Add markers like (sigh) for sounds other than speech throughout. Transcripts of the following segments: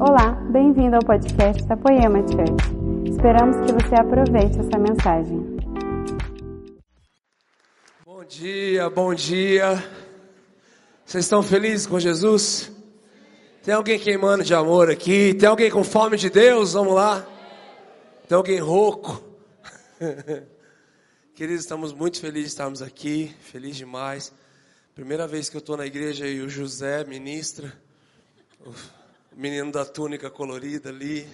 Olá, bem-vindo ao podcast da Poema Church. Esperamos que você aproveite essa mensagem. Bom dia, bom dia. Vocês estão felizes com Jesus? Tem alguém queimando de amor aqui? Tem alguém com fome de Deus? Vamos lá. Tem alguém rouco? (laughs) Queridos, estamos muito felizes de estarmos aqui, feliz demais. Primeira vez que eu estou na igreja e o José ministra, o menino da túnica colorida ali.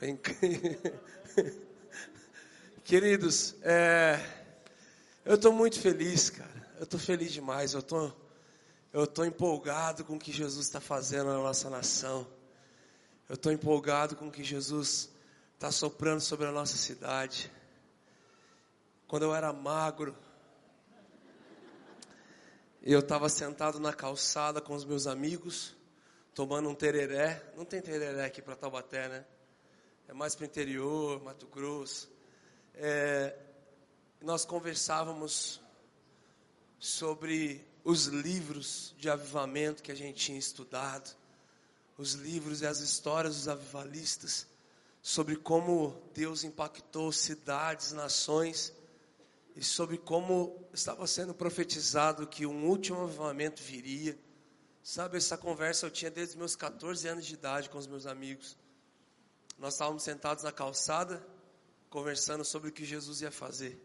(laughs) Queridos, é, eu estou muito feliz, cara. Eu estou feliz demais. Eu tô, eu estou empolgado com o que Jesus está fazendo na nossa nação. Eu estou empolgado com o que Jesus está soprando sobre a nossa cidade. Quando eu era magro, eu estava sentado na calçada com os meus amigos, tomando um tereré. Não tem tereré aqui para Taubaté, né? É mais para o interior, Mato Grosso. É, nós conversávamos sobre os livros de avivamento que a gente tinha estudado, os livros e as histórias dos avivalistas, sobre como Deus impactou cidades, nações e sobre como estava sendo profetizado que um último avivamento viria. Sabe, essa conversa eu tinha desde meus 14 anos de idade com os meus amigos. Nós estávamos sentados na calçada, conversando sobre o que Jesus ia fazer.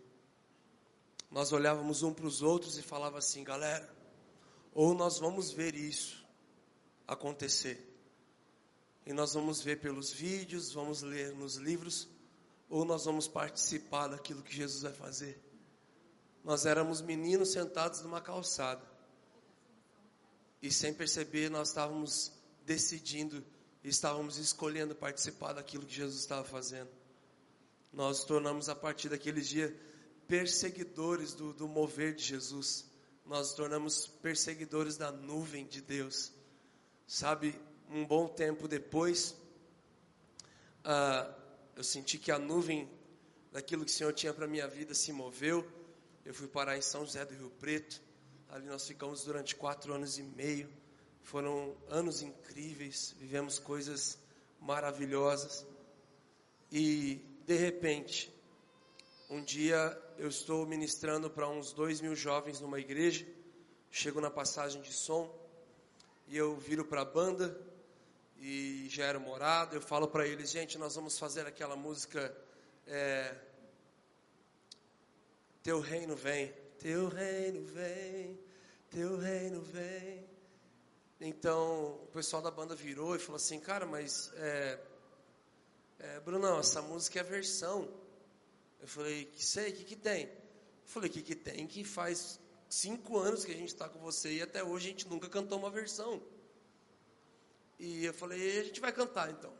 Nós olhávamos um para os outros e falava assim, galera, ou nós vamos ver isso acontecer. E nós vamos ver pelos vídeos, vamos ler nos livros, ou nós vamos participar daquilo que Jesus vai fazer. Nós éramos meninos sentados numa calçada. E sem perceber, nós estávamos decidindo estávamos escolhendo participar daquilo que Jesus estava fazendo. Nós nos tornamos, a partir daquele dia, perseguidores do, do mover de Jesus. Nós nos tornamos perseguidores da nuvem de Deus. Sabe, um bom tempo depois, uh, eu senti que a nuvem daquilo que o Senhor tinha para minha vida se moveu eu fui parar em São José do Rio Preto. Ali nós ficamos durante quatro anos e meio. Foram anos incríveis, vivemos coisas maravilhosas. E, de repente, um dia eu estou ministrando para uns dois mil jovens numa igreja. Chego na passagem de som e eu viro para a banda e já era morado. Eu falo para eles, gente, nós vamos fazer aquela música. É, teu reino vem, teu reino vem, teu reino vem. Então o pessoal da banda virou e falou assim, cara, mas é, é, Brunão, essa música é versão. Eu falei, que sei, o que, que tem? Eu falei, o que, que tem? Que faz cinco anos que a gente está com você e até hoje a gente nunca cantou uma versão. E eu falei, a gente vai cantar então.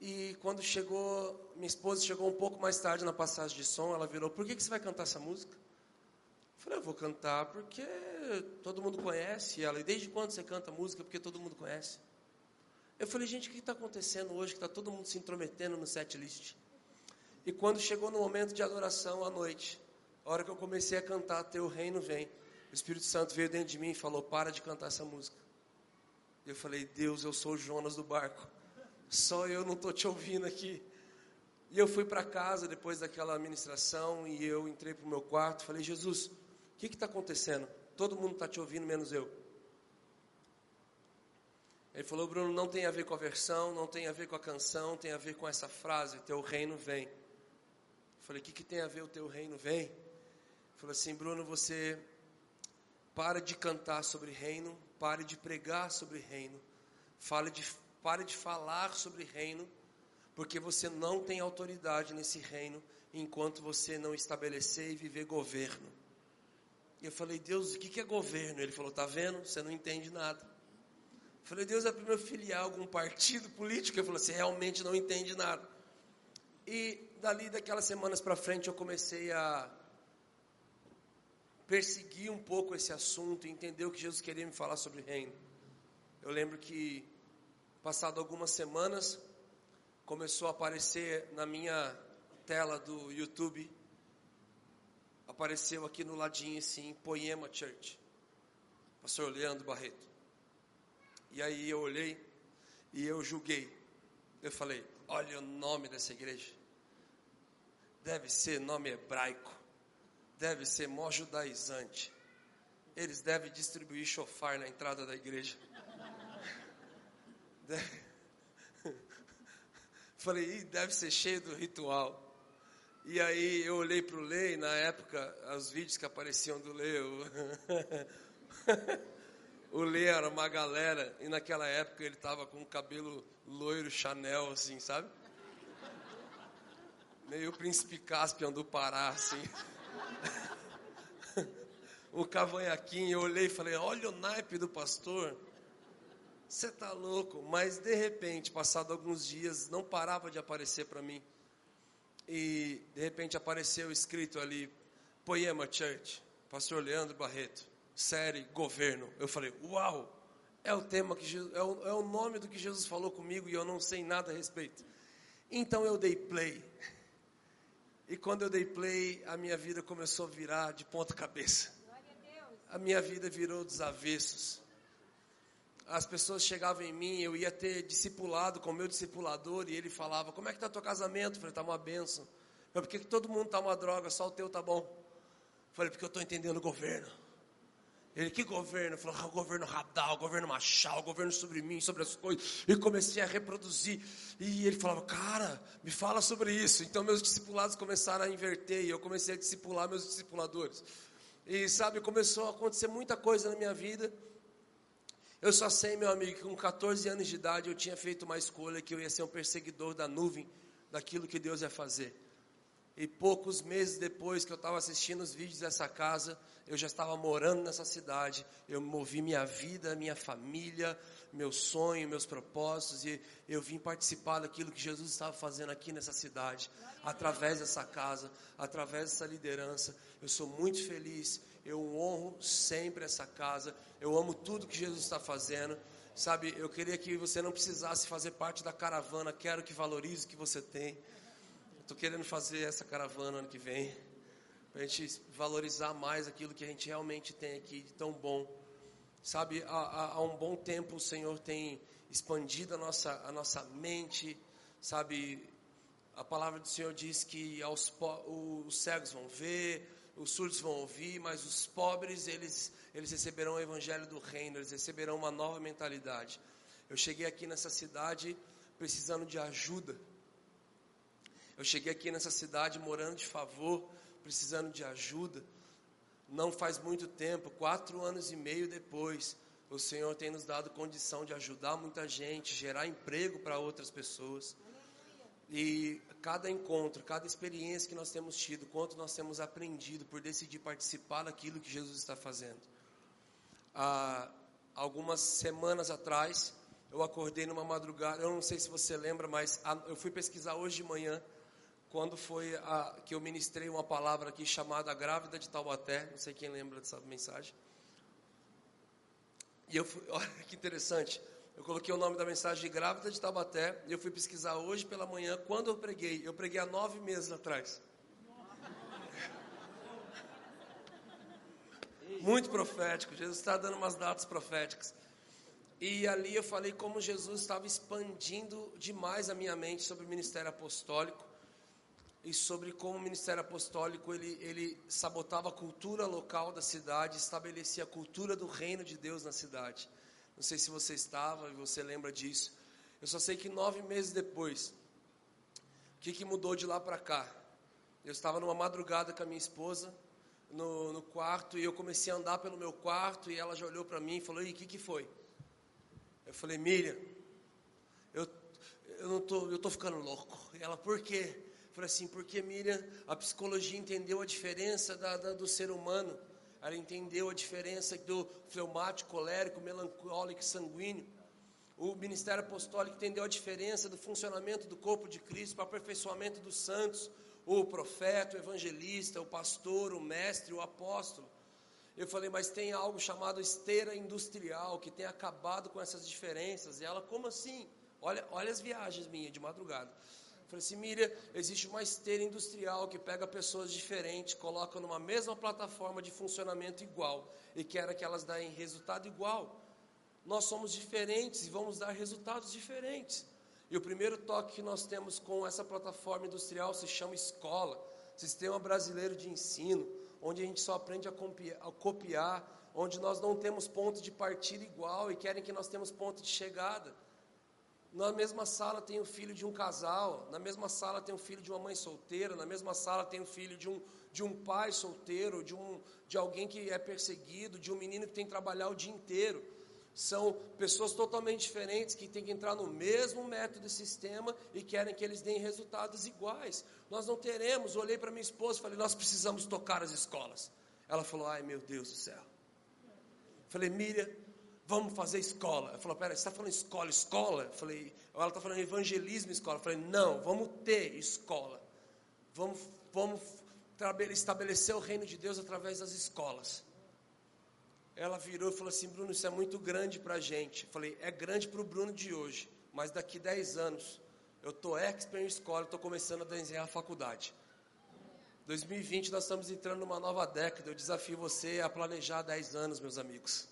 E quando chegou, minha esposa chegou um pouco mais tarde na passagem de som, ela virou: Por que, que você vai cantar essa música? Falei: Eu vou cantar porque todo mundo conhece ela. E desde quando você canta música? Porque todo mundo conhece. Eu falei: Gente, o que está acontecendo hoje que está todo mundo se intrometendo no set list? E quando chegou no momento de adoração à noite, a hora que eu comecei a cantar Teu Reino Vem, o Espírito Santo veio dentro de mim e falou: Para de cantar essa música. Eu falei: Deus, eu sou o Jonas do barco só eu não estou te ouvindo aqui. E eu fui para casa depois daquela ministração e eu entrei para o meu quarto falei, Jesus, que está acontecendo? Todo mundo está te ouvindo, menos eu. Ele falou, Bruno, não tem a ver com a versão, não tem a ver com a canção, tem a ver com essa frase, teu reino vem. Eu falei, o que, que tem a ver o teu reino vem? Ele falou assim, Bruno, você para de cantar sobre reino, pare de pregar sobre reino, fale de Pare de falar sobre reino, porque você não tem autoridade nesse reino enquanto você não estabelecer e viver governo. E eu falei, Deus, o que é governo? Ele falou, tá vendo? Você não entende nada. Eu falei, Deus, é para meu filiar algum partido político? Ele falou, você realmente não entende nada. E dali, daquelas semanas para frente, eu comecei a perseguir um pouco esse assunto, entender o que Jesus queria me falar sobre reino. Eu lembro que Passado algumas semanas, começou a aparecer na minha tela do YouTube, apareceu aqui no ladinho assim, Poema Church, Pastor Leandro Barreto. E aí eu olhei, E eu julguei. Eu falei: olha o nome dessa igreja. Deve ser nome hebraico. Deve ser mó judaizante. Eles devem distribuir chofar na entrada da igreja. (laughs) Deve... (laughs) Falei, deve ser cheio do ritual. E aí eu olhei para o Lei, na época, os vídeos que apareciam do Lei, (laughs) o Lê era uma galera, e naquela época ele estava com um cabelo loiro Chanel, assim, sabe? Meio príncipe Caspian do Pará, assim. (laughs) o cavanhaquinho, eu olhei e falei, olha o naipe do pastor. Você tá louco? Mas de repente, passado alguns dias, não parava de aparecer para mim. E de repente apareceu escrito ali, Poema Church, Pastor Leandro Barreto, série Governo. Eu falei, uau! É o tema que Jesus, é o, é o nome do que Jesus falou comigo e eu não sei nada a respeito. Então eu dei play. E quando eu dei play, a minha vida começou a virar de ponta cabeça. A minha vida virou dos avessos as pessoas chegavam em mim, eu ia ter discipulado com o meu discipulador e ele falava: Como é que está teu casamento? Eu falei: Está uma benção. Eu, por que, todo mundo está uma droga, só o teu tá bom? Eu falei: Porque eu estou entendendo o governo. Ele, que governo? Falei, ah, o governo Radal, o governo Machal, o governo sobre mim, sobre as coisas. E comecei a reproduzir. E ele falava, cara, me fala sobre isso. Então meus discipulados começaram a inverter e eu comecei a discipular meus discipuladores. E sabe, começou a acontecer muita coisa na minha vida. Eu só sei, meu amigo, que com 14 anos de idade eu tinha feito uma escolha que eu ia ser um perseguidor da nuvem, daquilo que Deus ia fazer. E poucos meses depois que eu estava assistindo os vídeos dessa casa, eu já estava morando nessa cidade, eu movi minha vida, minha família, meu sonho, meus propósitos, e eu vim participar daquilo que Jesus estava fazendo aqui nessa cidade, através dessa casa, através dessa liderança. Eu sou muito feliz, eu honro sempre essa casa, eu amo tudo que Jesus está fazendo. Sabe, eu queria que você não precisasse fazer parte da caravana, quero que valorize o que você tem. Estou querendo fazer essa caravana ano que vem, para a gente valorizar mais aquilo que a gente realmente tem aqui de tão bom. Sabe, há, há, há um bom tempo o Senhor tem expandido a nossa, a nossa mente, sabe, a palavra do Senhor diz que aos, os cegos vão ver, os surdos vão ouvir, mas os pobres, eles, eles receberão o evangelho do reino, eles receberão uma nova mentalidade. Eu cheguei aqui nessa cidade precisando de ajuda. Eu cheguei aqui nessa cidade morando de favor, precisando de ajuda. Não faz muito tempo, quatro anos e meio depois, o Senhor tem nos dado condição de ajudar muita gente, gerar emprego para outras pessoas. E cada encontro, cada experiência que nós temos tido, quanto nós temos aprendido por decidir participar daquilo que Jesus está fazendo. Há algumas semanas atrás, eu acordei numa madrugada, eu não sei se você lembra, mas eu fui pesquisar hoje de manhã, quando foi a, que eu ministrei uma palavra aqui chamada Grávida de Taubaté, não sei quem lembra dessa mensagem. E eu fui, (laughs) olha que interessante, eu coloquei o nome da mensagem de grávida de Tabaté e eu fui pesquisar hoje pela manhã quando eu preguei. Eu preguei há nove meses atrás. Muito profético. Jesus está dando umas datas proféticas. E ali eu falei como Jesus estava expandindo demais a minha mente sobre o ministério apostólico e sobre como o ministério apostólico ele, ele sabotava a cultura local da cidade, estabelecia a cultura do reino de Deus na cidade. Não sei se você estava e você lembra disso. Eu só sei que nove meses depois, o que, que mudou de lá para cá? Eu estava numa madrugada com a minha esposa no, no, quarto e eu comecei a andar pelo meu quarto e ela já olhou para mim e falou: E o que, que foi? Eu falei: Miriam, eu, eu não tô, eu tô ficando louco. E ela: Por quê? Eu falei assim: Porque Miriam, a psicologia entendeu a diferença da, da, do ser humano ela entendeu a diferença do fleumático, colérico, melancólico e sanguíneo. O ministério apostólico entendeu a diferença do funcionamento do corpo de Cristo para o aperfeiçoamento dos santos, o profeta, o evangelista, o pastor, o mestre, o apóstolo. Eu falei, mas tem algo chamado esteira industrial que tem acabado com essas diferenças. E ela, como assim? Olha, olha as viagens minhas de madrugada. Falei assim, Miriam, existe uma esteira industrial que pega pessoas diferentes, coloca numa mesma plataforma de funcionamento igual e quer que elas deem resultado igual. nós somos diferentes e vamos dar resultados diferentes. E o primeiro toque que nós temos com essa plataforma industrial se chama escola, Sistema Brasileiro de Ensino, onde a gente só aprende a copiar, a copiar onde nós não temos ponto de partida igual e querem que nós temos ponto de chegada. Na mesma sala tem o filho de um casal, na mesma sala tem o filho de uma mãe solteira, na mesma sala tem o filho de um, de um pai solteiro, de, um, de alguém que é perseguido, de um menino que tem que trabalhar o dia inteiro. São pessoas totalmente diferentes que têm que entrar no mesmo método e sistema e querem que eles deem resultados iguais. Nós não teremos. olhei para minha esposa e falei: Nós precisamos tocar as escolas. Ela falou: Ai meu Deus do céu. Falei: Miriam, vamos fazer escola. Ela falou: Pera, você está falando escola, escola? Eu falei: Ela está falando evangelismo, escola. Eu falei: Não, vamos ter escola. Vamos, vamos estabelecer o reino de Deus através das escolas. Ela virou e falou assim: Bruno, isso é muito grande para a gente. Eu falei: É grande para o Bruno de hoje, mas daqui 10 anos eu estou expert em escola, estou começando a desenhar a faculdade. 2020 nós estamos entrando numa nova década. Eu desafio você a planejar 10 anos, meus amigos.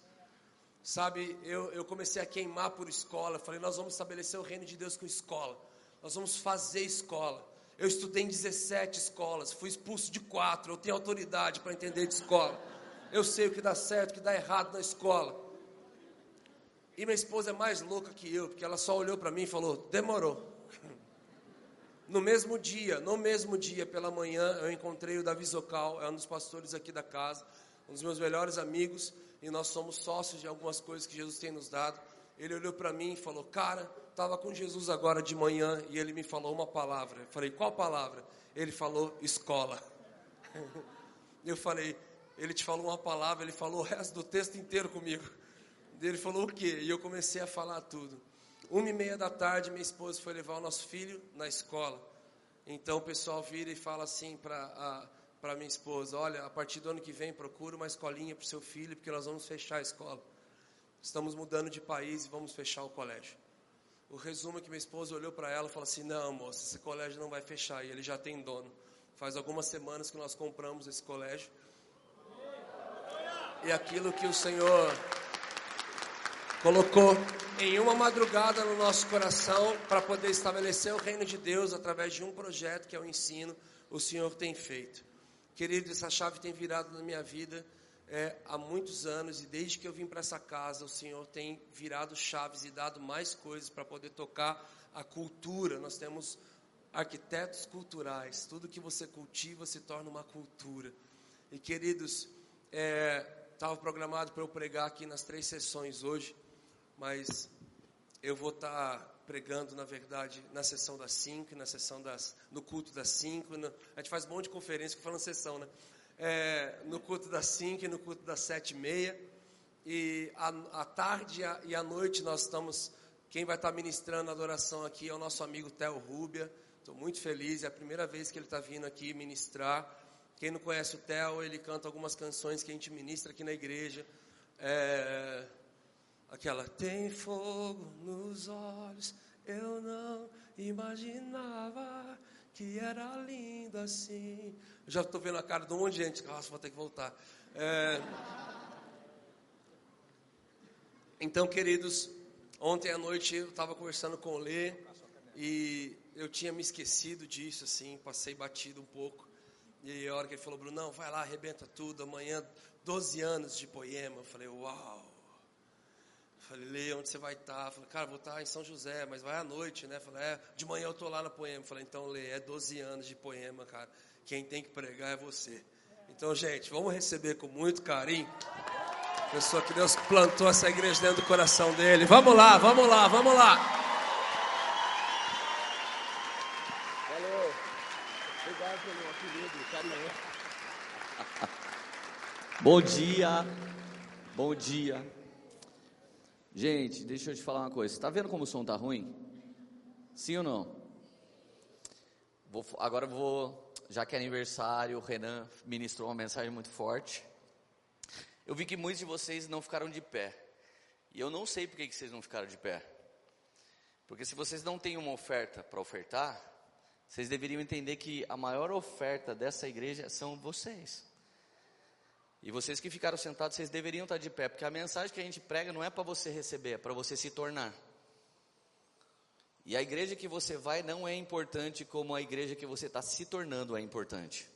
Sabe, eu, eu comecei a queimar por escola. Falei, nós vamos estabelecer o reino de Deus com escola. Nós vamos fazer escola. Eu estudei em 17 escolas, fui expulso de quatro. Eu tenho autoridade para entender de escola. Eu sei o que dá certo, o que dá errado na escola. E minha esposa é mais louca que eu, porque ela só olhou para mim e falou: demorou. No mesmo dia, no mesmo dia, pela manhã, eu encontrei o Davi Zocal, é um dos pastores aqui da casa, um dos meus melhores amigos e nós somos sócios de algumas coisas que Jesus tem nos dado. Ele olhou para mim e falou: Cara, estava com Jesus agora de manhã e ele me falou uma palavra. Eu falei: Qual palavra? Ele falou: Escola. (laughs) Eu falei: Ele te falou uma palavra, ele falou o resto do texto inteiro comigo. Ele falou o quê? E eu comecei a falar tudo. Uma e meia da tarde, minha esposa foi levar o nosso filho na escola. Então o pessoal vira e fala assim para para minha esposa: Olha, a partir do ano que vem, procura uma escolinha para o seu filho, porque nós vamos fechar a escola. Estamos mudando de país e vamos fechar o colégio. O resumo é que minha esposa olhou para ela e falou assim: Não, moça, esse colégio não vai fechar, e ele já tem dono. Faz algumas semanas que nós compramos esse colégio. E aquilo que o Senhor colocou em uma madrugada no nosso coração para poder estabelecer o reino de Deus através de um projeto que é o ensino, o Senhor tem feito. Querido, essa chave tem virado na minha vida é, há muitos anos e desde que eu vim para essa casa, o Senhor tem virado chaves e dado mais coisas para poder tocar a cultura. Nós temos arquitetos culturais, tudo que você cultiva se torna uma cultura. E queridos, estava é, programado para eu pregar aqui nas três sessões hoje, mas eu vou estar tá pregando, na verdade, na sessão das 5, na sessão das, no culto das 5. A gente faz um monte de conferência que falando sessão, né? É, no culto das 5 e no culto das 7 e meia. E à tarde e à noite nós estamos. Quem vai estar ministrando a adoração aqui é o nosso amigo Theo Rúbia. Estou muito feliz, é a primeira vez que ele está vindo aqui ministrar. Quem não conhece o Theo, ele canta algumas canções que a gente ministra aqui na igreja. É, Aquela tem fogo nos olhos, eu não imaginava que era lindo assim. Já estou vendo a cara de um monte de gente, nossa, vou ter que voltar. É... Então, queridos, ontem à noite eu estava conversando com o Lê e eu tinha me esquecido disso, assim, passei batido um pouco. E a hora que ele falou, Bruno, não, vai lá, arrebenta tudo, amanhã 12 anos de poema. Eu falei, uau. Falei, Lê, onde você vai estar? Tá? Falei, cara, vou estar tá em São José, mas vai à noite, né? Falei, é, de manhã eu tô lá na poema. Falei, então, Lê, é 12 anos de poema, cara. Quem tem que pregar é você. Então, gente, vamos receber com muito carinho. Pessoa que Deus plantou essa igreja dentro do coração dele. Vamos lá, vamos lá, vamos lá. Valeu. Obrigado pelo apelido, carinho. Bom dia. Bom dia. Gente, deixa eu te falar uma coisa. Está vendo como o som tá ruim? Sim ou não? Vou, agora vou, já que é aniversário, o Renan ministrou uma mensagem muito forte. Eu vi que muitos de vocês não ficaram de pé. E eu não sei por que vocês não ficaram de pé. Porque se vocês não têm uma oferta para ofertar, vocês deveriam entender que a maior oferta dessa igreja são vocês. E vocês que ficaram sentados, vocês deveriam estar de pé, porque a mensagem que a gente prega não é para você receber, é para você se tornar. E a igreja que você vai não é importante como a igreja que você está se tornando é importante.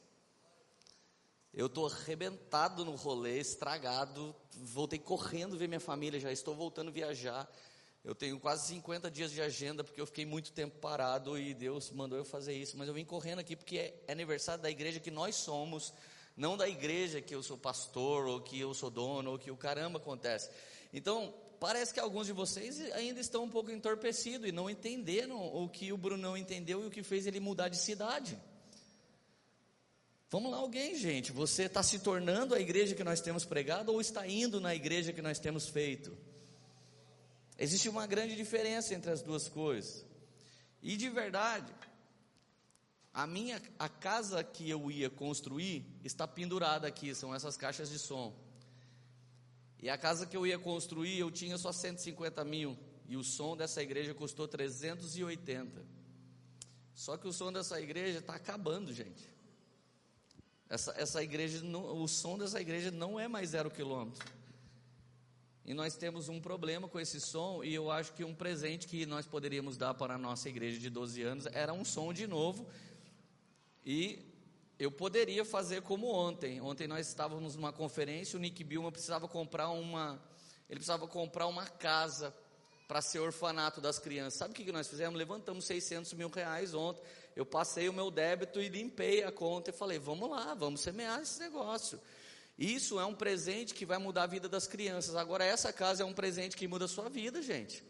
Eu estou arrebentado no rolê, estragado, voltei correndo ver minha família, já estou voltando viajar. Eu tenho quase 50 dias de agenda porque eu fiquei muito tempo parado e Deus mandou eu fazer isso. Mas eu vim correndo aqui porque é aniversário da igreja que nós somos, não da igreja que eu sou pastor ou que eu sou dono ou que o caramba acontece. Então, parece que alguns de vocês ainda estão um pouco entorpecidos e não entenderam o que o Brunão entendeu e o que fez ele mudar de cidade. Vamos lá, alguém, gente. Você está se tornando a igreja que nós temos pregado ou está indo na igreja que nós temos feito? Existe uma grande diferença entre as duas coisas. E de verdade, a minha a casa que eu ia construir está pendurada aqui, são essas caixas de som. E a casa que eu ia construir, eu tinha só 150 mil. E o som dessa igreja custou 380. Só que o som dessa igreja está acabando, gente. Essa, essa igreja, não, o som dessa igreja não é mais zero quilômetro. E nós temos um problema com esse som, e eu acho que um presente que nós poderíamos dar para a nossa igreja de 12 anos era um som de novo. E eu poderia fazer como ontem. Ontem nós estávamos numa conferência, o Nick Bilma precisava comprar uma, ele precisava comprar uma casa para ser orfanato das crianças. Sabe o que nós fizemos? Levantamos 600 mil reais ontem. Eu passei o meu débito e limpei a conta e falei: vamos lá, vamos semear esse negócio. Isso é um presente que vai mudar a vida das crianças. Agora, essa casa é um presente que muda a sua vida, gente.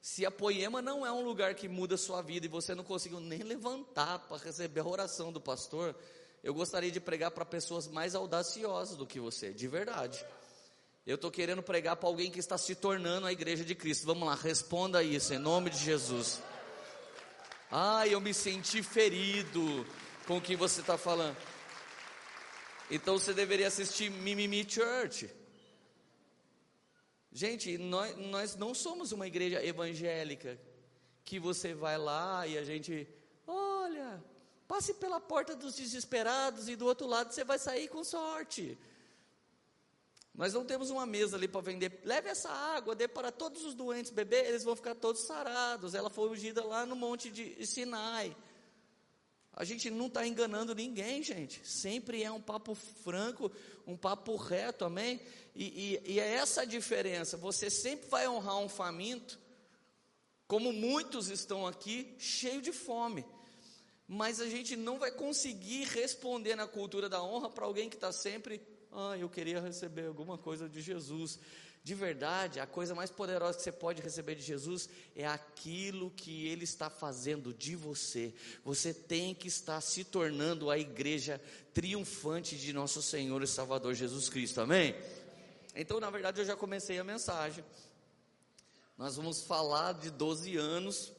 Se a Poema não é um lugar que muda a sua vida e você não conseguiu nem levantar para receber a oração do pastor, eu gostaria de pregar para pessoas mais audaciosas do que você, de verdade. Eu estou querendo pregar para alguém que está se tornando a igreja de Cristo. Vamos lá, responda isso em nome de Jesus. Ai, eu me senti ferido com o que você está falando. Então você deveria assistir Mimimi Church. Gente, nós, nós não somos uma igreja evangélica que você vai lá e a gente, olha, passe pela porta dos desesperados e do outro lado você vai sair com sorte. Nós não temos uma mesa ali para vender. Leve essa água, dê para todos os doentes beber, eles vão ficar todos sarados. Ela foi ungida lá no monte de Sinai. A gente não está enganando ninguém, gente. Sempre é um papo franco, um papo reto, amém? E, e, e é essa a diferença. Você sempre vai honrar um faminto, como muitos estão aqui, cheio de fome. Mas a gente não vai conseguir responder na cultura da honra para alguém que está sempre ah, eu queria receber alguma coisa de Jesus. De verdade, a coisa mais poderosa que você pode receber de Jesus é aquilo que Ele está fazendo de você. Você tem que estar se tornando a igreja triunfante de nosso Senhor e Salvador Jesus Cristo, amém? Então, na verdade, eu já comecei a mensagem. Nós vamos falar de 12 anos,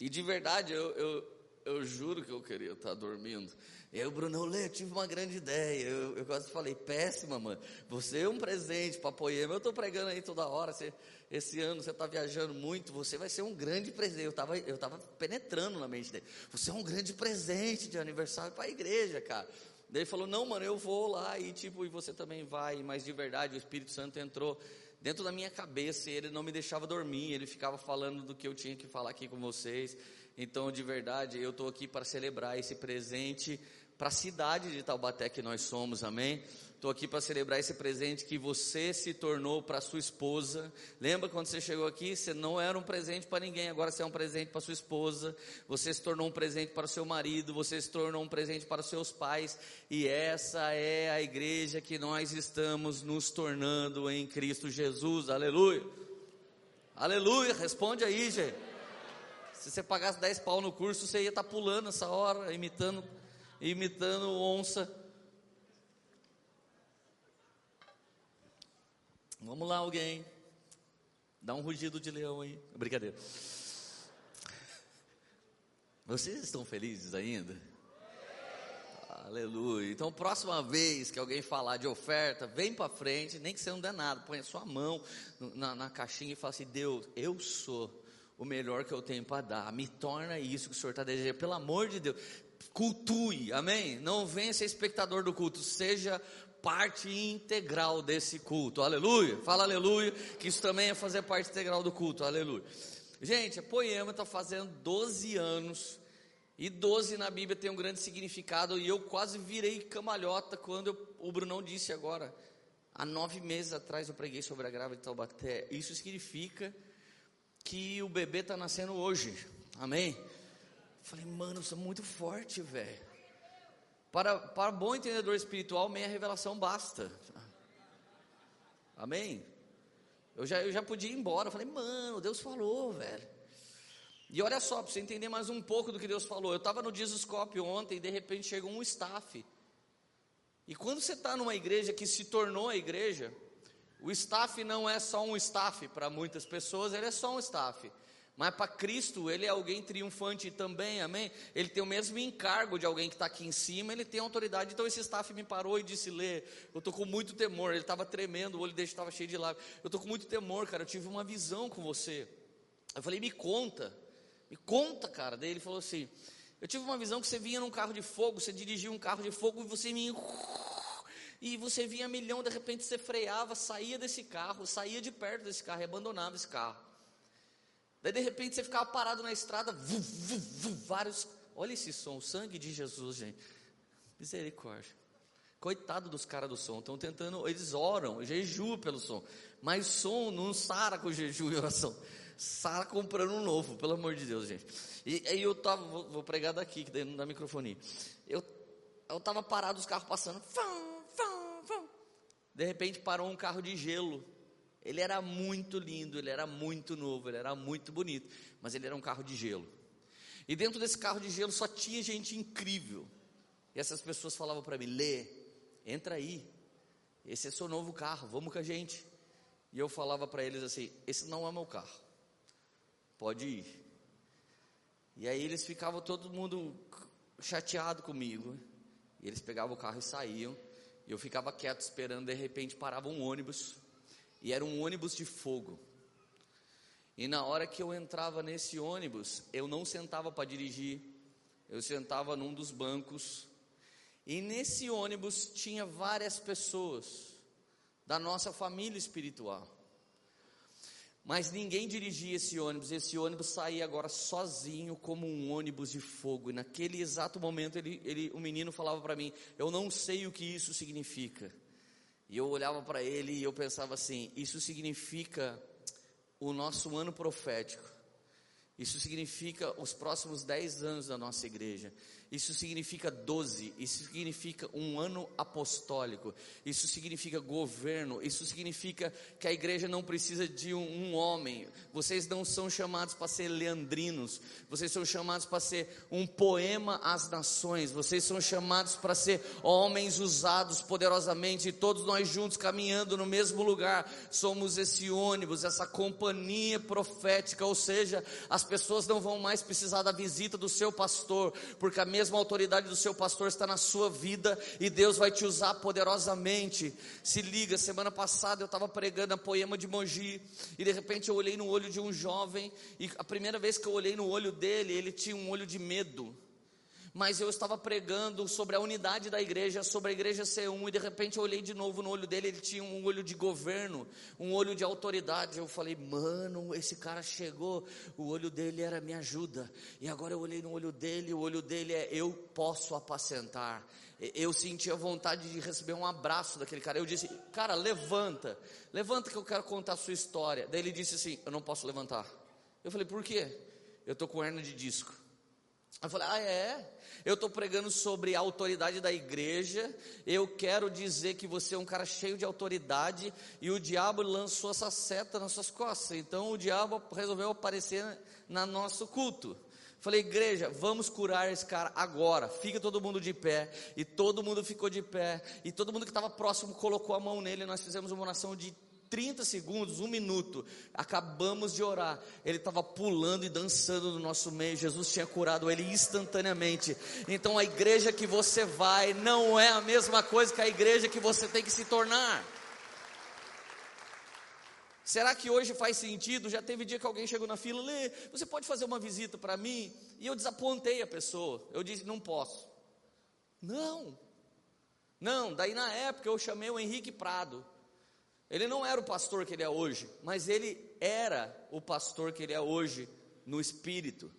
e de verdade, eu, eu, eu juro que eu queria estar dormindo. E aí o Bruno, eu tive uma grande ideia. Eu, eu quase falei, péssima, mano. Você é um presente para Poema. Eu estou pregando aí toda hora. Você, esse ano você está viajando muito. Você vai ser um grande presente. Eu estava eu tava penetrando na mente dele. Você é um grande presente de aniversário para a igreja, cara. Daí ele falou, não, mano, eu vou lá e tipo, e você também vai. Mas de verdade, o Espírito Santo entrou dentro da minha cabeça e ele não me deixava dormir. Ele ficava falando do que eu tinha que falar aqui com vocês. Então, de verdade, eu estou aqui para celebrar esse presente para a cidade de Taubaté que nós somos, amém? Estou aqui para celebrar esse presente que você se tornou para sua esposa. Lembra quando você chegou aqui? Você não era um presente para ninguém, agora você é um presente para sua esposa. Você se tornou um presente para o seu marido. Você se tornou um presente para os seus pais. E essa é a igreja que nós estamos nos tornando em Cristo Jesus. Aleluia. Aleluia. Responde aí, gente. Se você pagasse 10 pau no curso, você ia estar tá pulando essa hora, imitando imitando onça. Vamos lá, alguém. Dá um rugido de leão aí. Brincadeira. Vocês estão felizes ainda? Aleluia. Então, próxima vez que alguém falar de oferta, vem para frente, nem que você não der nada, põe a sua mão na, na caixinha e fala assim: Deus, eu sou o melhor que eu tenho para dar. Me torna isso que o Senhor está desejando. Pelo amor de Deus, cultue, amém? Não venha ser espectador do culto, seja parte integral desse culto. Aleluia. Fala aleluia, que isso também é fazer parte integral do culto. Aleluia. Gente, a Poema está fazendo 12 anos. E 12 na Bíblia tem um grande significado. E eu quase virei camalhota quando eu, o Brunão disse agora. Há nove meses atrás eu preguei sobre a grávida de Taubaté. Isso significa que o bebê está nascendo hoje. Amém? Falei, mano, isso é muito forte, velho. Para, para bom entendedor espiritual, meia revelação basta. Amém? Eu já, eu já podia ir embora. Eu falei, mano, Deus falou, velho. E olha só, para você entender mais um pouco do que Deus falou. Eu estava no Jesuscope ontem e de repente chegou um staff. E quando você está numa igreja que se tornou a igreja, o staff não é só um staff para muitas pessoas, ele é só um staff. Mas para Cristo, ele é alguém triunfante também, amém? Ele tem o mesmo encargo de alguém que está aqui em cima, ele tem autoridade. Então esse staff me parou e disse: Lê, eu estou com muito temor. Ele estava tremendo, o olho dele estava cheio de lágrimas. Eu estou com muito temor, cara. Eu tive uma visão com você. Eu falei: Me conta, me conta, cara. Daí ele falou assim: Eu tive uma visão que você vinha num carro de fogo, você dirigia um carro de fogo e você vinha. E você vinha milhão, de repente você freava, saía desse carro, saía de perto desse carro e abandonava esse carro. Daí de repente você ficava parado na estrada, vu, vu, vu, vários. Olha esse som, o sangue de Jesus, gente. Misericórdia. Coitado dos caras do som, estão tentando, eles oram, jejuam pelo som, mas som não sara com jejum e oração, sara comprando um novo, pelo amor de Deus, gente. E aí eu tava, vou, vou pregar daqui, que daí não dá microfone. Eu, eu tava parado, os carros passando, fam. De repente parou um carro de gelo, ele era muito lindo, ele era muito novo, ele era muito bonito, mas ele era um carro de gelo. E dentro desse carro de gelo só tinha gente incrível. E essas pessoas falavam para mim: Lê, entra aí, esse é seu novo carro, vamos com a gente. E eu falava para eles assim: Esse não é meu carro, pode ir. E aí eles ficavam todo mundo chateado comigo. E eles pegavam o carro e saíam. Eu ficava quieto esperando, de repente parava um ônibus e era um ônibus de fogo. E na hora que eu entrava nesse ônibus, eu não sentava para dirigir, eu sentava num dos bancos. E nesse ônibus tinha várias pessoas da nossa família espiritual. Mas ninguém dirigia esse ônibus, esse ônibus saía agora sozinho, como um ônibus de fogo. E naquele exato momento, ele, ele, o menino falava para mim: Eu não sei o que isso significa. E eu olhava para ele e eu pensava assim: isso significa o nosso ano profético. Isso significa os próximos 10 anos da nossa igreja. Isso significa 12, isso significa um ano apostólico, isso significa governo, isso significa que a igreja não precisa de um, um homem. Vocês não são chamados para ser leandrinos, vocês são chamados para ser um poema às nações, vocês são chamados para ser homens usados poderosamente, e todos nós juntos caminhando no mesmo lugar, somos esse ônibus, essa companhia profética, ou seja, as pessoas não vão mais precisar da visita do seu pastor, porque a mesma autoridade do seu pastor está na sua vida e Deus vai te usar poderosamente. Se liga, semana passada eu estava pregando a poema de Mogi e de repente eu olhei no olho de um jovem e a primeira vez que eu olhei no olho dele, ele tinha um olho de medo mas eu estava pregando sobre a unidade da igreja, sobre a igreja ser um, e de repente eu olhei de novo no olho dele, ele tinha um olho de governo, um olho de autoridade. Eu falei, mano, esse cara chegou, o olho dele era me ajuda, e agora eu olhei no olho dele, o olho dele é eu posso apacentar. Eu senti a vontade de receber um abraço daquele cara. Eu disse, cara, levanta, levanta que eu quero contar a sua história. Daí ele disse assim: Eu não posso levantar. Eu falei, por quê? Eu estou com hernia de disco. Eu falei, ah, é? Eu estou pregando sobre a autoridade da igreja. Eu quero dizer que você é um cara cheio de autoridade e o diabo lançou essa seta nas suas costas. Então o diabo resolveu aparecer no nosso culto. Falei, igreja, vamos curar esse cara agora. Fica todo mundo de pé. E todo mundo ficou de pé. E todo mundo que estava próximo colocou a mão nele. Nós fizemos uma oração de 30 segundos, um minuto, acabamos de orar. Ele estava pulando e dançando no nosso meio. Jesus tinha curado ele instantaneamente. Então a igreja que você vai não é a mesma coisa que a igreja que você tem que se tornar. Será que hoje faz sentido? Já teve dia que alguém chegou na fila, Lê, você pode fazer uma visita para mim? E eu desapontei a pessoa. Eu disse, não posso. Não. Não, daí na época eu chamei o Henrique Prado. Ele não era o pastor que ele é hoje, mas ele era o pastor que ele é hoje no espírito.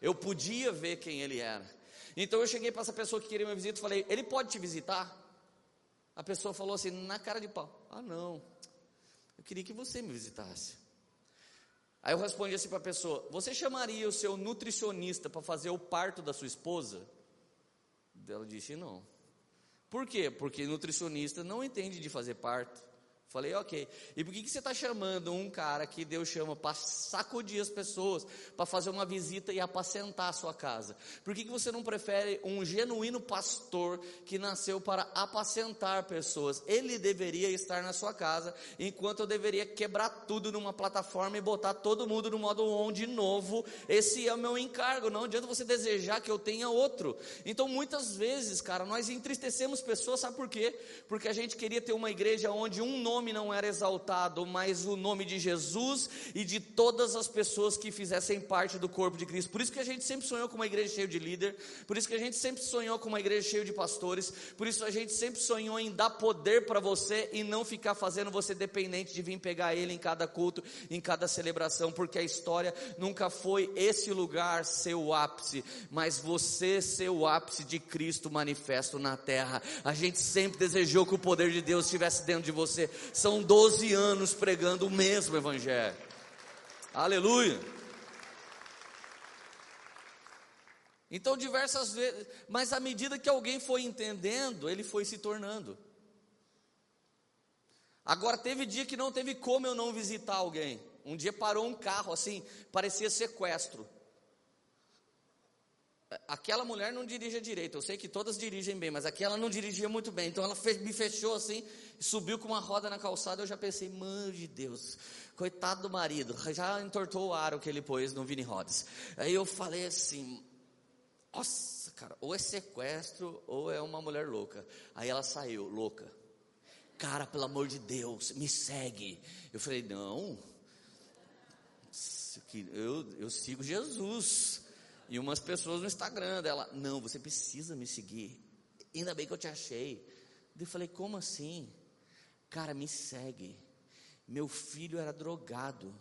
Eu podia ver quem ele era. Então eu cheguei para essa pessoa que queria uma visita e falei: Ele pode te visitar? A pessoa falou assim, na cara de pau: Ah, não, eu queria que você me visitasse. Aí eu respondi assim para a pessoa: Você chamaria o seu nutricionista para fazer o parto da sua esposa? Ela disse: Não. Por quê? Porque nutricionista não entende de fazer parto. Falei, ok. E por que, que você está chamando um cara que Deus chama para sacudir as pessoas, para fazer uma visita e apacentar a sua casa? Por que, que você não prefere um genuíno pastor que nasceu para apacentar pessoas? Ele deveria estar na sua casa, enquanto eu deveria quebrar tudo numa plataforma e botar todo mundo no modo on de novo. Esse é o meu encargo. Não adianta você desejar que eu tenha outro. Então, muitas vezes, cara, nós entristecemos pessoas, sabe por quê? Porque a gente queria ter uma igreja onde um nome nome não era exaltado, mas o nome de Jesus e de todas as pessoas que fizessem parte do corpo de Cristo. Por isso que a gente sempre sonhou com uma igreja cheia de líder, por isso que a gente sempre sonhou com uma igreja cheia de pastores, por isso a gente sempre sonhou em dar poder para você e não ficar fazendo você dependente de vir pegar ele em cada culto, em cada celebração, porque a história nunca foi esse lugar seu ápice, mas você ser o ápice de Cristo manifesto na terra. A gente sempre desejou que o poder de Deus estivesse dentro de você. São 12 anos pregando o mesmo Evangelho. Aleluia. Então, diversas vezes, mas à medida que alguém foi entendendo, ele foi se tornando. Agora, teve dia que não teve como eu não visitar alguém. Um dia parou um carro assim, parecia sequestro. Aquela mulher não dirige direito, eu sei que todas dirigem bem, mas aquela não dirigia muito bem. Então ela fez, me fechou assim, subiu com uma roda na calçada. Eu já pensei, mano de Deus, coitado do marido, já entortou o aro que ele pôs no Vini Rodas. Aí eu falei assim, nossa, cara, ou é sequestro ou é uma mulher louca. Aí ela saiu, louca. Cara, pelo amor de Deus, me segue. Eu falei, não, eu, eu sigo Jesus. E umas pessoas no Instagram dela, não, você precisa me seguir. Ainda bem que eu te achei. Eu falei, como assim? Cara, me segue. Meu filho era drogado,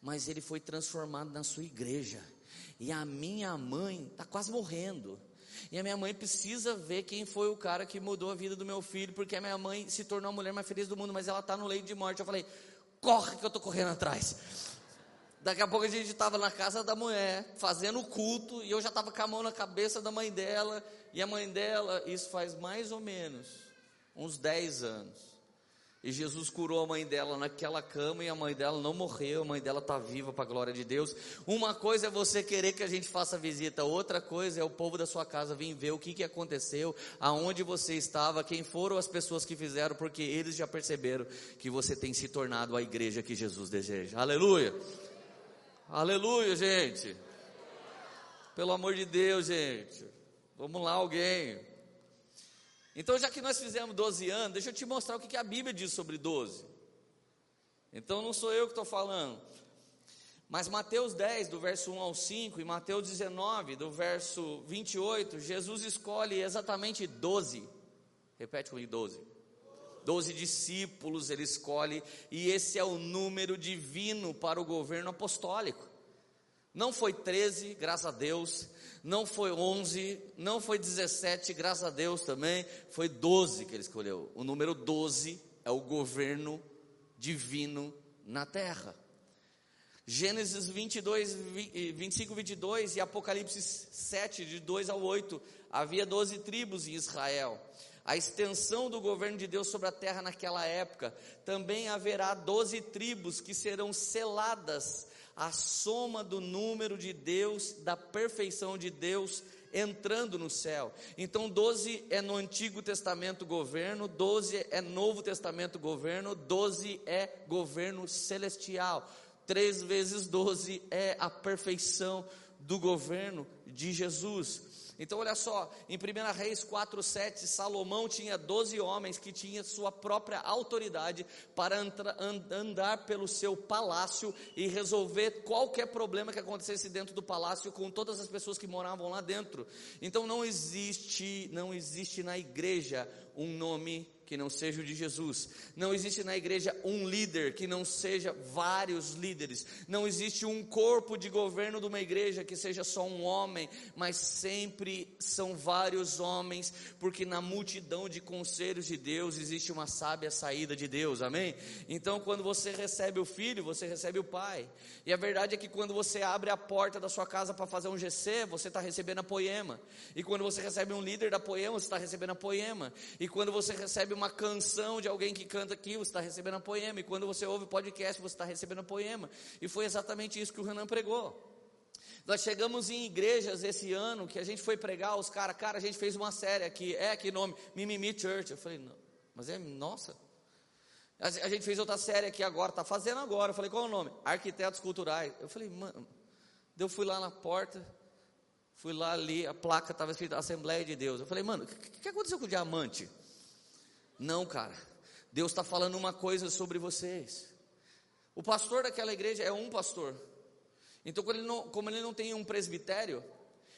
mas ele foi transformado na sua igreja. E a minha mãe está quase morrendo. E a minha mãe precisa ver quem foi o cara que mudou a vida do meu filho, porque a minha mãe se tornou a mulher mais feliz do mundo, mas ela está no leito de morte. Eu falei, corre que eu estou correndo atrás. Daqui a pouco a gente estava na casa da mulher, fazendo o culto, e eu já estava com a mão na cabeça da mãe dela, e a mãe dela, isso faz mais ou menos uns 10 anos. E Jesus curou a mãe dela naquela cama, e a mãe dela não morreu, a mãe dela está viva para a glória de Deus. Uma coisa é você querer que a gente faça visita, outra coisa é o povo da sua casa vir ver o que, que aconteceu, aonde você estava, quem foram as pessoas que fizeram, porque eles já perceberam que você tem se tornado a igreja que Jesus deseja. Aleluia! Aleluia, gente. Pelo amor de Deus, gente. Vamos lá, alguém. Então, já que nós fizemos 12 anos, deixa eu te mostrar o que a Bíblia diz sobre 12. Então, não sou eu que estou falando. Mas Mateus 10, do verso 1 ao 5, e Mateus 19, do verso 28, Jesus escolhe exatamente 12. Repete comigo: 12 doze discípulos ele escolhe, e esse é o número divino para o governo apostólico. Não foi 13, graças a Deus, não foi 11, não foi 17, graças a Deus também, foi 12 que ele escolheu. O número 12 é o governo divino na terra. Gênesis 22, 25, 22 e Apocalipse 7, de 2 ao 8, havia 12 tribos em Israel a extensão do governo de Deus sobre a terra naquela época, também haverá doze tribos que serão seladas, a soma do número de Deus, da perfeição de Deus entrando no céu. Então, 12 é no Antigo Testamento governo, 12 é Novo Testamento governo, 12 é governo celestial. 3 vezes 12 é a perfeição do governo de Jesus. Então, olha só, em 1 Reis 4, 7, Salomão tinha 12 homens que tinham sua própria autoridade para andar pelo seu palácio e resolver qualquer problema que acontecesse dentro do palácio com todas as pessoas que moravam lá dentro. Então, não existe, não existe na igreja um nome que não seja o de Jesus. Não existe na igreja um líder que não seja vários líderes. Não existe um corpo de governo de uma igreja que seja só um homem, mas sempre são vários homens, porque na multidão de conselhos de Deus existe uma sábia saída de Deus. Amém? Então, quando você recebe o filho, você recebe o pai. E a verdade é que quando você abre a porta da sua casa para fazer um GC, você está recebendo a poema. E quando você recebe um líder da poema, você está recebendo a poema. E quando você recebe uma uma canção de alguém que canta aqui, você está recebendo um poema. E quando você ouve o podcast, você está recebendo um poema. E foi exatamente isso que o Renan pregou. Nós chegamos em igrejas esse ano que a gente foi pregar, os caras, cara, a gente fez uma série aqui, é que nome? Mimimi Church. Eu falei, não, mas é, nossa. A, gente fez outra série aqui agora, tá fazendo agora. Eu falei, qual é o nome? Arquitetos Culturais. Eu falei, mano, eu fui lá na porta, fui lá ali, a placa estava escrita Assembleia de Deus. Eu falei, mano, o que, que aconteceu com o diamante? Não, cara. Deus está falando uma coisa sobre vocês. O pastor daquela igreja é um pastor. Então, ele não, como ele não tem um presbitério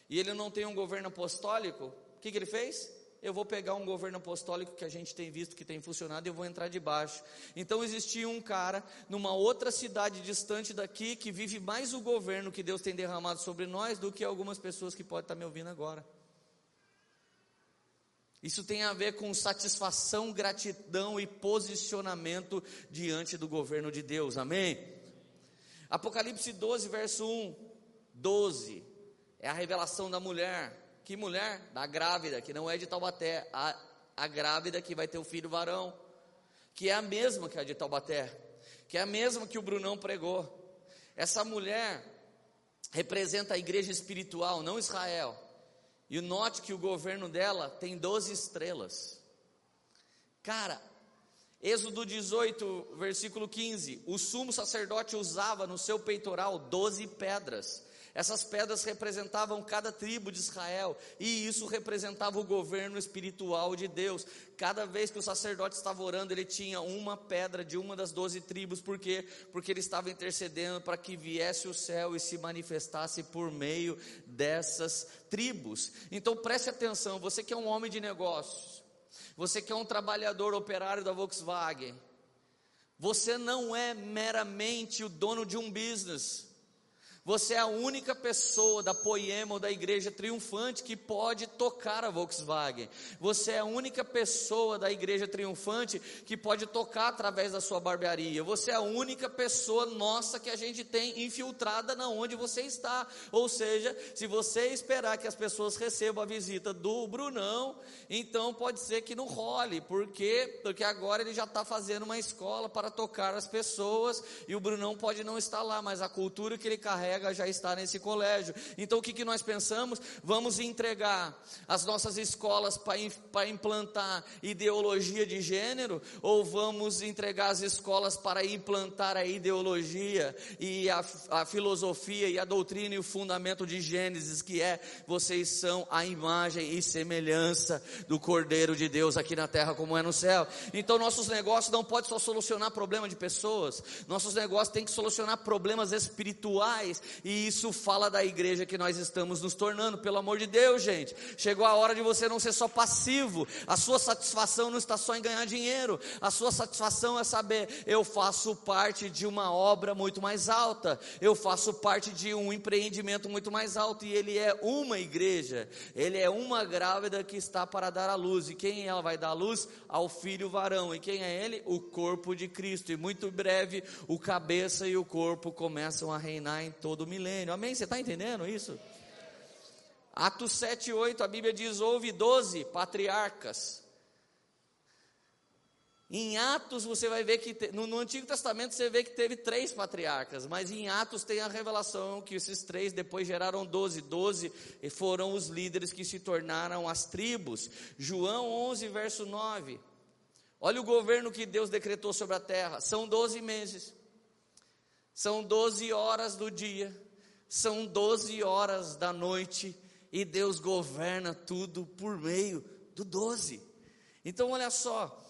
e ele não tem um governo apostólico, o que, que ele fez? Eu vou pegar um governo apostólico que a gente tem visto que tem funcionado e eu vou entrar debaixo. Então existia um cara numa outra cidade distante daqui que vive mais o governo que Deus tem derramado sobre nós do que algumas pessoas que podem estar me ouvindo agora. Isso tem a ver com satisfação, gratidão e posicionamento diante do governo de Deus, amém? Apocalipse 12, verso 1: 12 é a revelação da mulher. Que mulher? Da grávida, que não é de Taubaté, a, a grávida que vai ter o filho varão, que é a mesma que a de Taubaté, que é a mesma que o Brunão pregou. Essa mulher representa a igreja espiritual, não Israel. E note que o governo dela tem 12 estrelas. Cara, Êxodo 18, versículo 15: o sumo sacerdote usava no seu peitoral 12 pedras. Essas pedras representavam cada tribo de Israel, e isso representava o governo espiritual de Deus. Cada vez que o sacerdote estava orando, ele tinha uma pedra de uma das doze tribos, por quê? Porque ele estava intercedendo para que viesse o céu e se manifestasse por meio dessas tribos. Então preste atenção, você que é um homem de negócios, você que é um trabalhador operário da Volkswagen, você não é meramente o dono de um business. Você é a única pessoa da Poema ou da Igreja Triunfante que pode tocar a Volkswagen. Você é a única pessoa da Igreja Triunfante que pode tocar através da sua barbearia. Você é a única pessoa nossa que a gente tem infiltrada na onde você está. Ou seja, se você esperar que as pessoas recebam a visita do Brunão, então pode ser que não role. Por quê? Porque agora ele já está fazendo uma escola para tocar as pessoas e o Brunão pode não estar lá, mas a cultura que ele carrega já está nesse colégio. Então o que, que nós pensamos? Vamos entregar as nossas escolas para implantar ideologia de gênero ou vamos entregar as escolas para implantar a ideologia e a, a filosofia e a doutrina e o fundamento de Gênesis, que é vocês são a imagem e semelhança do Cordeiro de Deus aqui na terra como é no céu. Então nossos negócios não podem só solucionar problema de pessoas, nossos negócios têm que solucionar problemas espirituais e isso fala da igreja que nós estamos nos tornando, pelo amor de Deus, gente. Chegou a hora de você não ser só passivo, a sua satisfação não está só em ganhar dinheiro, a sua satisfação é saber, eu faço parte de uma obra muito mais alta, eu faço parte de um empreendimento muito mais alto, e ele é uma igreja, ele é uma grávida que está para dar a luz, e quem ela vai dar a luz? Ao filho varão, e quem é ele? O corpo de Cristo, e muito breve o cabeça e o corpo começam a reinar em todo todo o milênio. Amém? Você está entendendo isso? Atos 7, 8, a Bíblia diz: houve doze patriarcas. Em Atos você vai ver que, no, no, Antigo Testamento você vê que teve três patriarcas, mas em Atos tem a revelação que esses três depois geraram doze. Doze foram os líderes que se tornaram as tribos. João 11, verso 9. Olha o governo que Deus decretou sobre a terra: são doze meses. São 12 horas do dia, são 12 horas da noite, E Deus governa tudo por meio do 12. Então, olha só,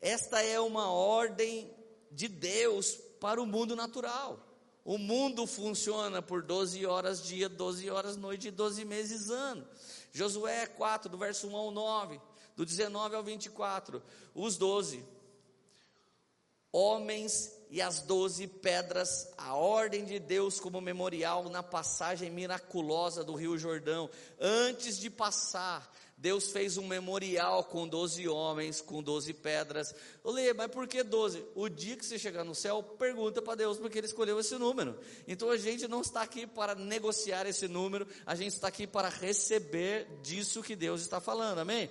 esta é uma ordem de Deus para o mundo natural. O mundo funciona por 12 horas dia, 12 horas noite, 12 meses ano. Josué 4, do verso 1 ao 9, do 19 ao 24, os 12 homens e as doze pedras, a ordem de Deus como memorial na passagem miraculosa do Rio Jordão. Antes de passar, Deus fez um memorial com doze homens, com doze pedras. Lê, mas por que doze? O dia que você chegar no céu, pergunta para Deus porque Ele escolheu esse número. Então a gente não está aqui para negociar esse número, a gente está aqui para receber disso que Deus está falando, amém?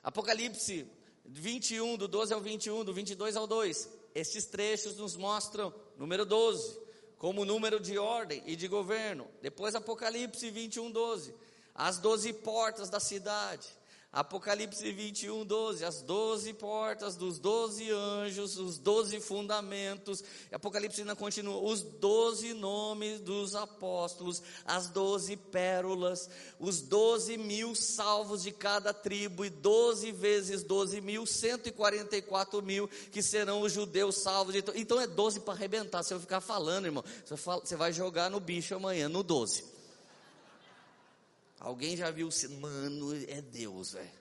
Apocalipse 21, do 12 ao 21, do 22 ao 2. Estes trechos nos mostram número 12, como número de ordem e de governo. Depois Apocalipse 21, 12. As doze portas da cidade. Apocalipse 21, 12, as doze portas dos doze anjos, os doze fundamentos. Apocalipse ainda continua, os doze nomes dos apóstolos, as doze pérolas, os doze mil salvos de cada tribo, e doze vezes doze mil, cento e quarenta e quatro mil, que serão os judeus salvos. Então é doze para arrebentar. Se eu ficar falando, irmão, você vai jogar no bicho amanhã, no doze. Alguém já viu, mano, é Deus, velho.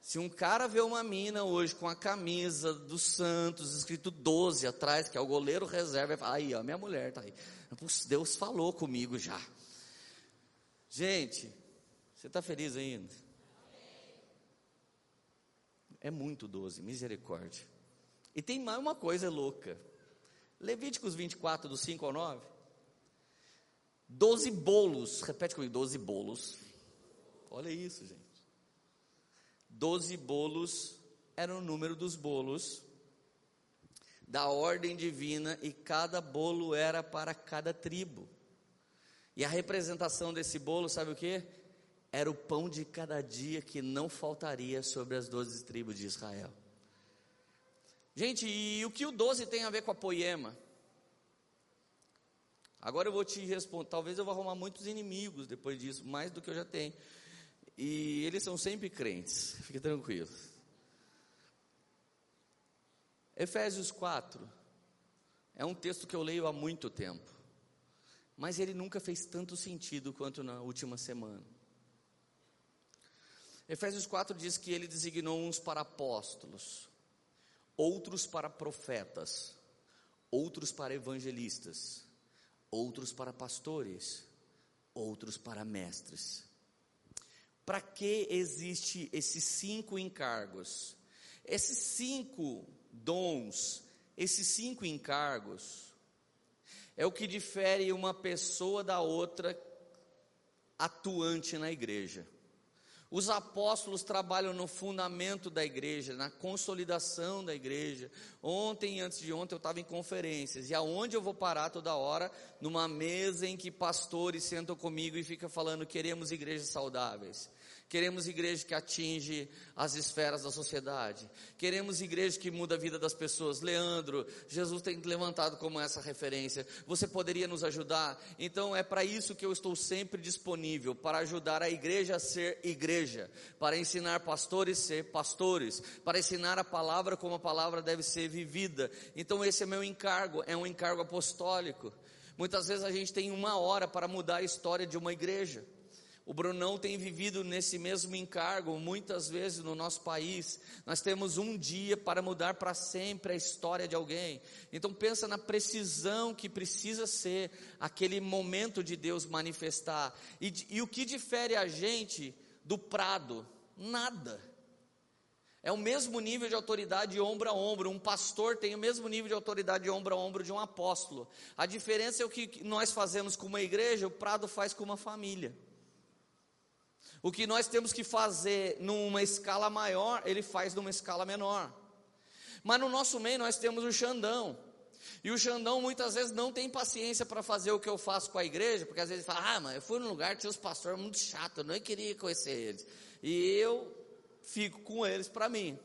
Se um cara vê uma mina hoje com a camisa dos Santos, escrito 12 atrás, que é o goleiro reserva, aí, ó, minha mulher tá aí. Deus falou comigo já. Gente, você está feliz ainda? É muito 12, misericórdia. E tem mais uma coisa louca. Levíticos 24, do 5 ao 9. Doze bolos, repete comigo, doze bolos. Olha isso, gente. Doze bolos era o número dos bolos da ordem divina e cada bolo era para cada tribo. E a representação desse bolo, sabe o que? Era o pão de cada dia que não faltaria sobre as doze tribos de Israel. Gente, e o que o doze tem a ver com a poema? Agora eu vou te responder. Talvez eu vou arrumar muitos inimigos depois disso, mais do que eu já tenho. E eles são sempre crentes, (laughs) fique tranquilo. Efésios 4 é um texto que eu leio há muito tempo, mas ele nunca fez tanto sentido quanto na última semana. Efésios 4 diz que ele designou uns para apóstolos, outros para profetas, outros para evangelistas outros para pastores, outros para mestres. Para que existe esses cinco encargos? Esses cinco dons, esses cinco encargos, é o que difere uma pessoa da outra atuante na igreja. Os apóstolos trabalham no fundamento da igreja, na consolidação da igreja. Ontem, antes de ontem, eu estava em conferências. E aonde eu vou parar toda hora? Numa mesa em que pastores sentam comigo e ficam falando: queremos igrejas saudáveis. Queremos igreja que atinge as esferas da sociedade. Queremos igreja que muda a vida das pessoas. Leandro, Jesus tem levantado como essa referência. Você poderia nos ajudar? Então é para isso que eu estou sempre disponível para ajudar a igreja a ser igreja, para ensinar pastores a ser pastores, para ensinar a palavra como a palavra deve ser vivida. Então esse é meu encargo, é um encargo apostólico. Muitas vezes a gente tem uma hora para mudar a história de uma igreja. O Brunão tem vivido nesse mesmo encargo muitas vezes no nosso país. Nós temos um dia para mudar para sempre a história de alguém. Então pensa na precisão que precisa ser aquele momento de Deus manifestar. E, e o que difere a gente do prado? Nada. É o mesmo nível de autoridade ombro a ombro. Um pastor tem o mesmo nível de autoridade ombro a ombro de um apóstolo. A diferença é o que nós fazemos com uma igreja, o prado faz com uma família. O que nós temos que fazer numa escala maior, ele faz numa escala menor. Mas no nosso meio nós temos o Xandão. E o Xandão muitas vezes não tem paciência para fazer o que eu faço com a igreja, porque às vezes ele fala: Ah, mas eu fui num lugar que tinha os pastores muito chato, eu não queria conhecer eles. E eu fico com eles para mim.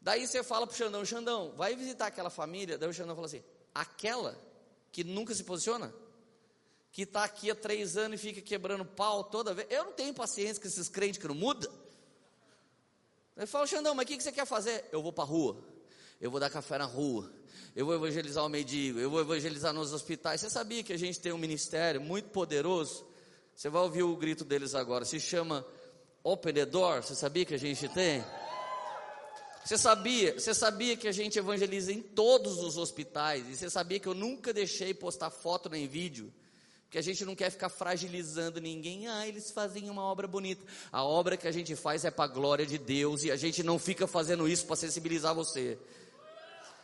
Daí você fala para o Xandão: Xandão, vai visitar aquela família. Daí o Xandão fala assim: Aquela que nunca se posiciona? Que está aqui há três anos e fica quebrando pau toda vez. Eu não tenho paciência com esses crentes que não mudam. Ele fala, Xandão, mas o que, que você quer fazer? Eu vou para a rua, eu vou dar café na rua, eu vou evangelizar o mendigo, eu vou evangelizar nos hospitais. Você sabia que a gente tem um ministério muito poderoso? Você vai ouvir o grito deles agora, se chama Open the Door, você sabia que a gente tem? Você sabia, você sabia que a gente evangeliza em todos os hospitais? E você sabia que eu nunca deixei postar foto nem vídeo? Porque a gente não quer ficar fragilizando ninguém. Ah, eles fazem uma obra bonita. A obra que a gente faz é para a glória de Deus e a gente não fica fazendo isso para sensibilizar você.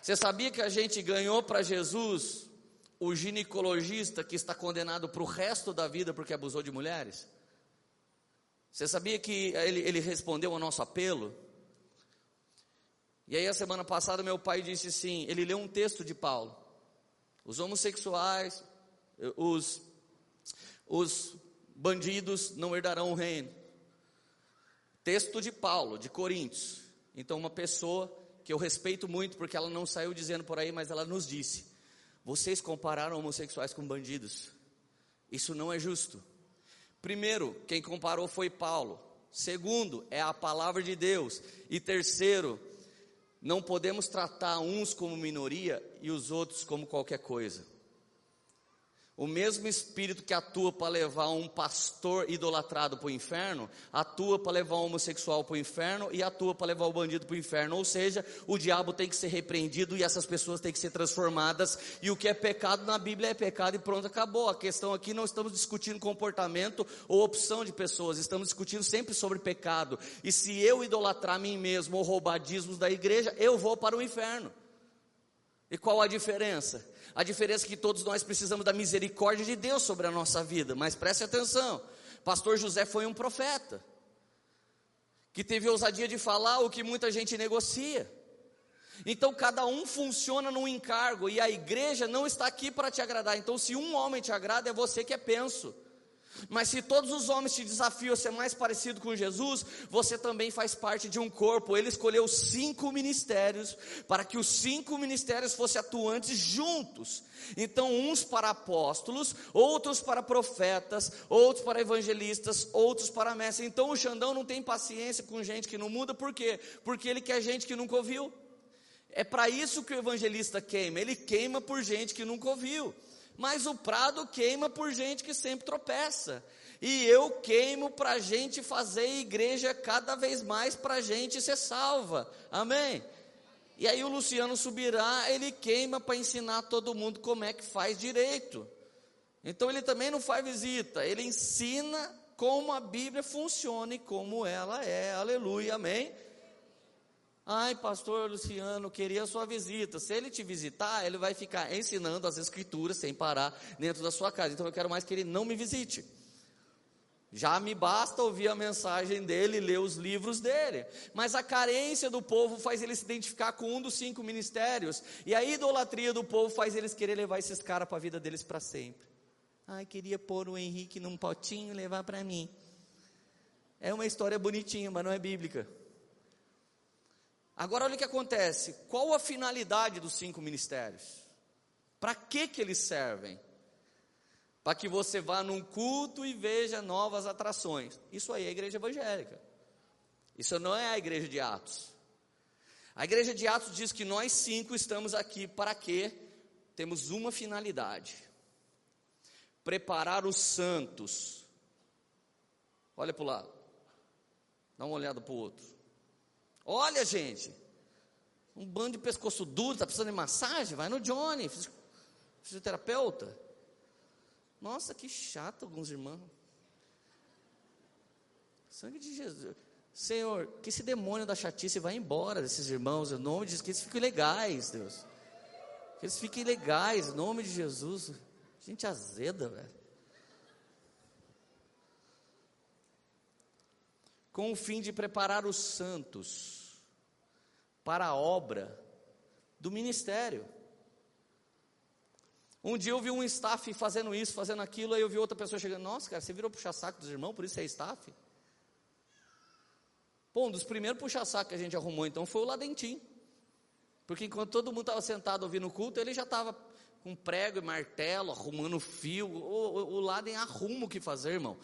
Você sabia que a gente ganhou para Jesus o ginecologista que está condenado para o resto da vida porque abusou de mulheres? Você sabia que ele, ele respondeu ao nosso apelo? E aí, a semana passada, meu pai disse assim: ele leu um texto de Paulo. Os homossexuais, os, os bandidos não herdarão o reino. Texto de Paulo, de Coríntios. Então, uma pessoa que eu respeito muito, porque ela não saiu dizendo por aí, mas ela nos disse: vocês compararam homossexuais com bandidos. Isso não é justo. Primeiro, quem comparou foi Paulo. Segundo, é a palavra de Deus. E terceiro, não podemos tratar uns como minoria e os outros como qualquer coisa. O mesmo espírito que atua para levar um pastor idolatrado para o inferno, atua para levar um homossexual para o inferno e atua para levar o bandido para o inferno. Ou seja, o diabo tem que ser repreendido e essas pessoas têm que ser transformadas. E o que é pecado na Bíblia é pecado e pronto, acabou. A questão aqui não estamos discutindo comportamento ou opção de pessoas, estamos discutindo sempre sobre pecado. E se eu idolatrar mim mesmo ou roubar dízimos da igreja, eu vou para o inferno. E qual a diferença? A diferença é que todos nós precisamos da misericórdia de Deus sobre a nossa vida, mas preste atenção: Pastor José foi um profeta, que teve ousadia de falar o que muita gente negocia. Então cada um funciona num encargo e a igreja não está aqui para te agradar. Então, se um homem te agrada, é você que é penso. Mas se todos os homens te desafiam a ser mais parecido com Jesus, você também faz parte de um corpo. Ele escolheu cinco ministérios para que os cinco ministérios fossem atuantes juntos. Então, uns para apóstolos, outros para profetas, outros para evangelistas, outros para mestres. Então, o Xandão não tem paciência com gente que não muda, por quê? Porque ele quer gente que nunca ouviu. É para isso que o evangelista queima, ele queima por gente que nunca ouviu mas o prado queima por gente que sempre tropeça. E eu queimo para a gente fazer igreja cada vez mais para a gente ser salva. Amém? E aí o Luciano subirá, ele queima para ensinar todo mundo como é que faz direito. Então ele também não faz visita, ele ensina como a Bíblia funciona e como ela é. Aleluia, amém? Ai, pastor Luciano, queria a sua visita. Se ele te visitar, ele vai ficar ensinando as escrituras sem parar dentro da sua casa. Então eu quero mais que ele não me visite. Já me basta ouvir a mensagem dele, ler os livros dele. Mas a carência do povo faz ele se identificar com um dos cinco ministérios. E a idolatria do povo faz eles querer levar esses caras para a vida deles para sempre. Ai, queria pôr o Henrique num potinho e levar para mim. É uma história bonitinha, mas não é bíblica. Agora olha o que acontece. Qual a finalidade dos cinco ministérios? Para que que eles servem? Para que você vá num culto e veja novas atrações. Isso aí é a igreja evangélica. Isso não é a igreja de Atos. A igreja de Atos diz que nós cinco estamos aqui para quê? Temos uma finalidade: preparar os santos. Olha para o lado, dá uma olhada para o outro. Olha, gente, um bando de pescoço duro, está precisando de massagem? Vai no Johnny, fisioterapeuta. Nossa, que chato alguns irmãos. Sangue de Jesus. Senhor, que esse demônio da chatice vá embora desses irmãos, em nome de Jesus, que eles fiquem legais, Deus. Que eles fiquem legais, em nome de Jesus. Gente azeda, velho. Com o fim de preparar os santos para a obra do ministério. Um dia eu vi um staff fazendo isso, fazendo aquilo, aí eu vi outra pessoa chegando, nossa, cara, você virou puxa-saco dos irmãos, por isso é staff? Pô, um dos primeiros puxa-saco que a gente arrumou então foi o Ladentim. Porque enquanto todo mundo estava sentado ouvindo o culto, ele já estava com prego e martelo, arrumando fio. O, o, o Laden arruma o que fazer, irmão.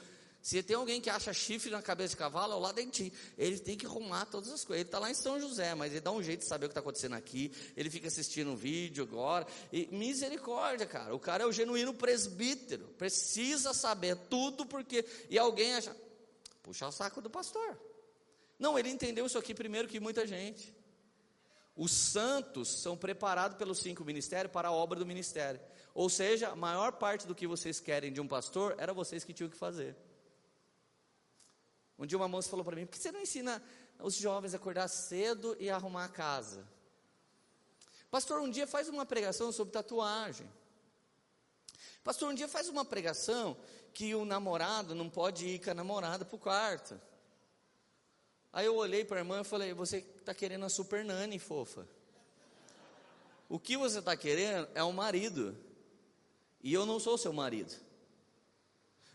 Se tem alguém que acha chifre na cabeça de cavalo, é o Laden ti. Ele tem que arrumar todas as coisas. Ele está lá em São José, mas ele dá um jeito de saber o que está acontecendo aqui. Ele fica assistindo um vídeo agora. E misericórdia, cara. O cara é o genuíno presbítero. Precisa saber tudo porque. E alguém acha. Puxa o saco do pastor. Não, ele entendeu isso aqui primeiro que muita gente. Os santos são preparados pelos cinco ministérios para a obra do ministério. Ou seja, a maior parte do que vocês querem de um pastor era vocês que tinham que fazer. Um dia uma moça falou para mim: por que você não ensina os jovens a acordar cedo e arrumar a casa? Pastor, um dia faz uma pregação sobre tatuagem. Pastor, um dia faz uma pregação que o namorado não pode ir com a namorada para o quarto. Aí eu olhei para a irmã e falei: Você está querendo a super nani, fofa. O que você está querendo é um marido. E eu não sou seu marido.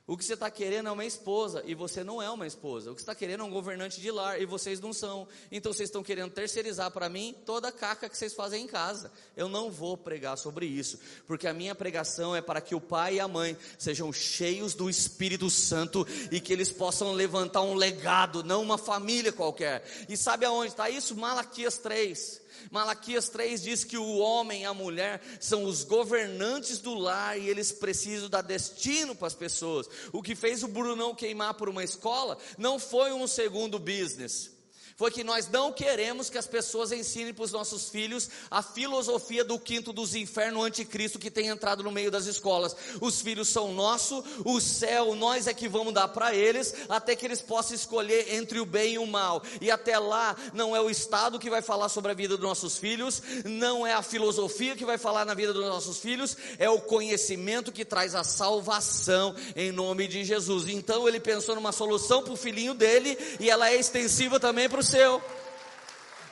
O que você está querendo é uma esposa e você não é uma esposa. O que você está querendo é um governante de lar e vocês não são. Então vocês estão querendo terceirizar para mim toda a caca que vocês fazem em casa. Eu não vou pregar sobre isso, porque a minha pregação é para que o pai e a mãe sejam cheios do Espírito Santo e que eles possam levantar um legado, não uma família qualquer. E sabe aonde está isso? Malaquias 3. Malaquias 3 diz que o homem e a mulher são os governantes do lar e eles precisam dar destino para as pessoas. O que fez o Brunão queimar por uma escola não foi um segundo business foi que nós não queremos que as pessoas ensinem para os nossos filhos a filosofia do quinto dos infernos anticristo que tem entrado no meio das escolas. Os filhos são nossos, o céu nós é que vamos dar para eles, até que eles possam escolher entre o bem e o mal. E até lá não é o Estado que vai falar sobre a vida dos nossos filhos, não é a filosofia que vai falar na vida dos nossos filhos, é o conhecimento que traz a salvação em nome de Jesus. Então ele pensou numa solução para o filhinho dele e ela é extensiva também para o seu.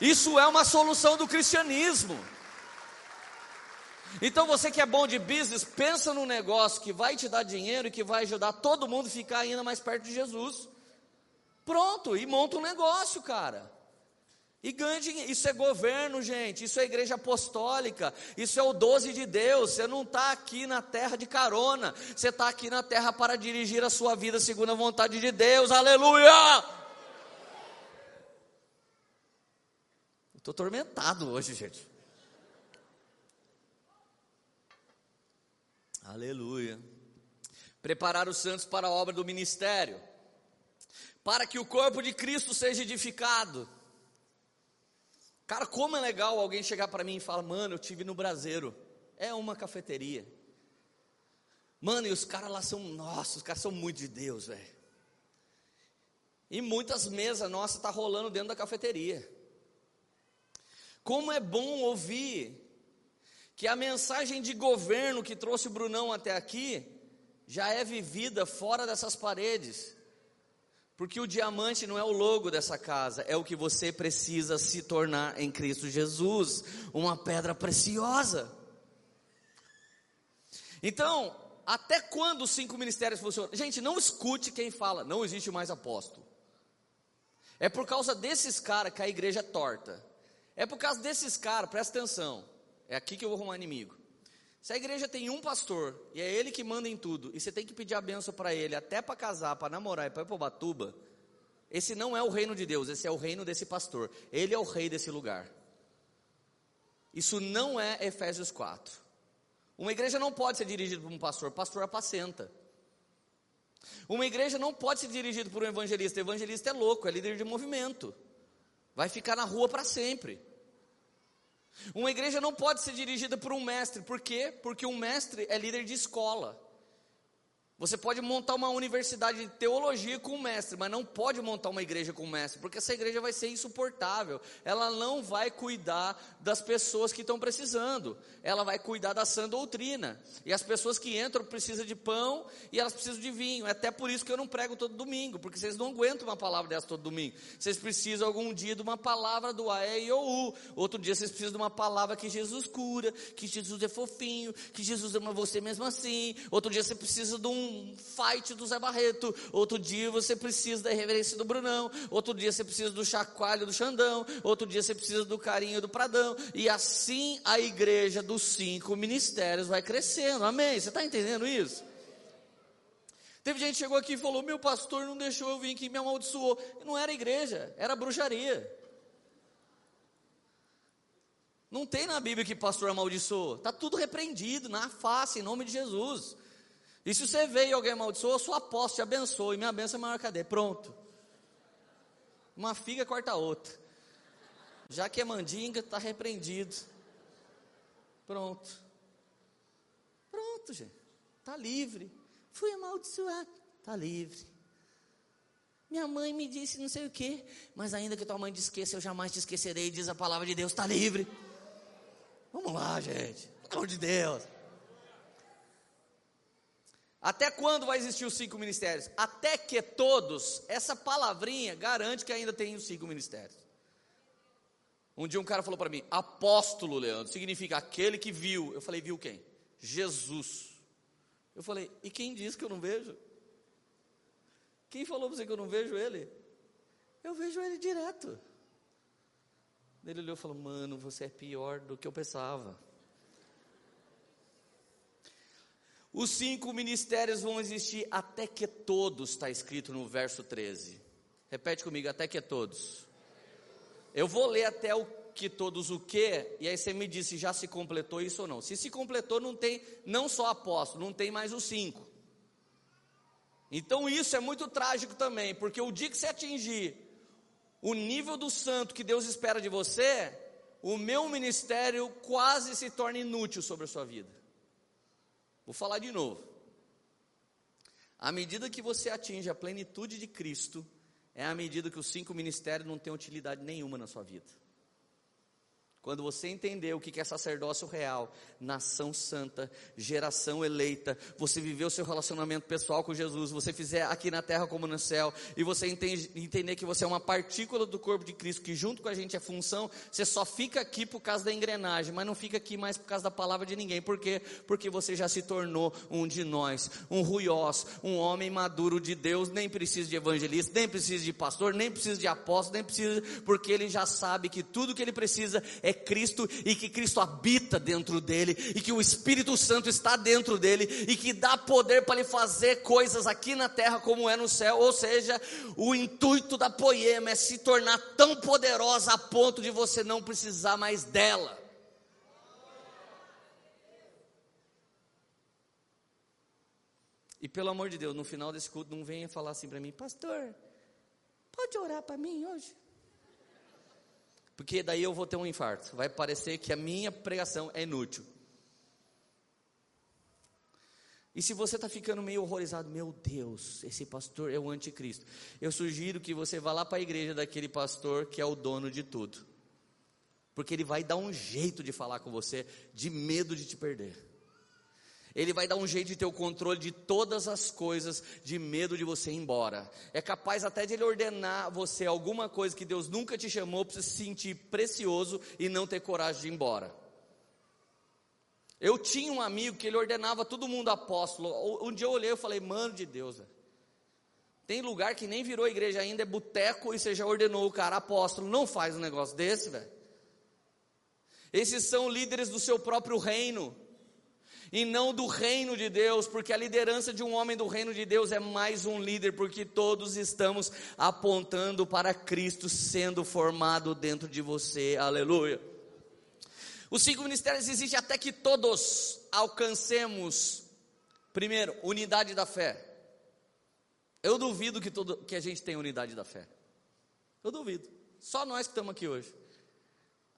Isso é uma solução do cristianismo. Então você que é bom de business, pensa num negócio que vai te dar dinheiro e que vai ajudar todo mundo a ficar ainda mais perto de Jesus. Pronto, e monta um negócio, cara. E ganha dinheiro. Isso é governo, gente. Isso é igreja apostólica. Isso é o 12 de Deus. Você não está aqui na terra de carona. Você está aqui na terra para dirigir a sua vida segundo a vontade de Deus. Aleluia! Estou atormentado hoje, gente. Aleluia. Preparar os santos para a obra do ministério, para que o corpo de Cristo seja edificado. Cara, como é legal alguém chegar para mim e falar, mano, eu tive no Braseiro. É uma cafeteria. Mano, e os caras lá são, nossa, os caras são muito de Deus, velho. E muitas mesas nossas tá rolando dentro da cafeteria. Como é bom ouvir que a mensagem de governo que trouxe o Brunão até aqui já é vivida fora dessas paredes. Porque o diamante não é o logo dessa casa, é o que você precisa se tornar em Cristo Jesus, uma pedra preciosa. Então, até quando os cinco ministérios funcionam? Gente, não escute quem fala, não existe mais apóstolo. É por causa desses caras que a igreja é torta. É por causa desses caras, presta atenção. É aqui que eu vou arrumar inimigo. Se a igreja tem um pastor e é ele que manda em tudo, e você tem que pedir a benção para ele, até para casar, para namorar e para ir para o Batuba, esse não é o reino de Deus, esse é o reino desse pastor. Ele é o rei desse lugar. Isso não é Efésios 4. Uma igreja não pode ser dirigida por um pastor, pastor apacenta. Uma igreja não pode ser dirigida por um evangelista, evangelista é louco, é líder de movimento. Vai ficar na rua para sempre. Uma igreja não pode ser dirigida por um mestre, por quê? Porque um mestre é líder de escola. Você pode montar uma universidade de teologia com um mestre, mas não pode montar uma igreja com um mestre, porque essa igreja vai ser insuportável. Ela não vai cuidar das pessoas que estão precisando, ela vai cuidar da sã doutrina. E as pessoas que entram precisam de pão e elas precisam de vinho. É até por isso que eu não prego todo domingo, porque vocês não aguentam uma palavra dessa todo domingo. Vocês precisam algum dia de uma palavra do Aé e O U. Outro dia vocês precisam de uma palavra que Jesus cura, que Jesus é fofinho, que Jesus ama você mesmo assim. Outro dia você precisa de um um fight do Zé Barreto, outro dia você precisa da reverência do Brunão, outro dia você precisa do chacoalho do Xandão, outro dia você precisa do carinho do Pradão, e assim a igreja dos cinco ministérios vai crescendo, amém? Você está entendendo isso? Teve gente que chegou aqui e falou: Meu pastor não deixou eu vir aqui, me amaldiçoou. Não era igreja, era bruxaria. Não tem na Bíblia que pastor amaldiçoou. Está tudo repreendido na face, em nome de Jesus. E se você veio e alguém amaldiçoou, sou apóstolo, te abençoe. Minha bênção é maior que a dele. Pronto. Uma figa corta a outra. Já que é mandinga, está repreendido. Pronto. Pronto, gente. Está livre. Fui amaldiçoado. Está livre. Minha mãe me disse não sei o que, mas ainda que tua mãe te esqueça, eu jamais te esquecerei, diz a palavra de Deus, está livre. Vamos lá, gente, pelo amor de Deus. Até quando vai existir os cinco ministérios? Até que todos, essa palavrinha garante que ainda tem os cinco ministérios. Um dia um cara falou para mim, apóstolo, Leandro, significa aquele que viu. Eu falei, viu quem? Jesus. Eu falei, e quem disse que eu não vejo? Quem falou para você que eu não vejo ele? Eu vejo ele direto. Ele olhou e falou: Mano, você é pior do que eu pensava. Os cinco ministérios vão existir até que todos, está escrito no verso 13. Repete comigo, até que todos. Eu vou ler até o que todos o que, e aí você me diz se já se completou isso ou não. Se se completou, não tem não só apóstolo, não tem mais os cinco. Então isso é muito trágico também, porque o dia que você atingir o nível do santo que Deus espera de você, o meu ministério quase se torna inútil sobre a sua vida. Vou falar de novo. À medida que você atinge a plenitude de Cristo, é à medida que os cinco ministérios não têm utilidade nenhuma na sua vida. Quando você entender o que é sacerdócio real, nação santa, geração eleita, você viver o seu relacionamento pessoal com Jesus, você fizer aqui na terra como no céu, e você entende, entender que você é uma partícula do corpo de Cristo, que junto com a gente é função, você só fica aqui por causa da engrenagem, mas não fica aqui mais por causa da palavra de ninguém. Por quê? Porque você já se tornou um de nós, um ruiós, um homem maduro de Deus, nem precisa de evangelista, nem precisa de pastor, nem precisa de apóstolo, nem precisa, porque ele já sabe que tudo que ele precisa é Cristo e que Cristo habita dentro dele e que o Espírito Santo está dentro dele e que dá poder para ele fazer coisas aqui na terra como é no céu. Ou seja, o intuito da poema é se tornar tão poderosa a ponto de você não precisar mais dela. E pelo amor de Deus, no final desse culto, não venha falar assim para mim, pastor, pode orar para mim hoje? Porque daí eu vou ter um infarto. Vai parecer que a minha pregação é inútil. E se você está ficando meio horrorizado, meu Deus, esse pastor é o anticristo. Eu sugiro que você vá lá para a igreja daquele pastor que é o dono de tudo. Porque ele vai dar um jeito de falar com você, de medo de te perder. Ele vai dar um jeito de ter o controle de todas as coisas, de medo de você ir embora. É capaz até de ele ordenar você alguma coisa que Deus nunca te chamou para se sentir precioso e não ter coragem de ir embora. Eu tinha um amigo que ele ordenava todo mundo apóstolo. Um dia eu olhei e falei, mano de Deus, tem lugar que nem virou igreja ainda, é boteco e você já ordenou o cara apóstolo. Não faz um negócio desse, velho. Esses são líderes do seu próprio reino e não do reino de Deus, porque a liderança de um homem do reino de Deus é mais um líder, porque todos estamos apontando para Cristo sendo formado dentro de você, aleluia. Os cinco ministérios existem até que todos alcancemos, primeiro, unidade da fé. Eu duvido que, todo, que a gente tenha unidade da fé. Eu duvido. Só nós que estamos aqui hoje.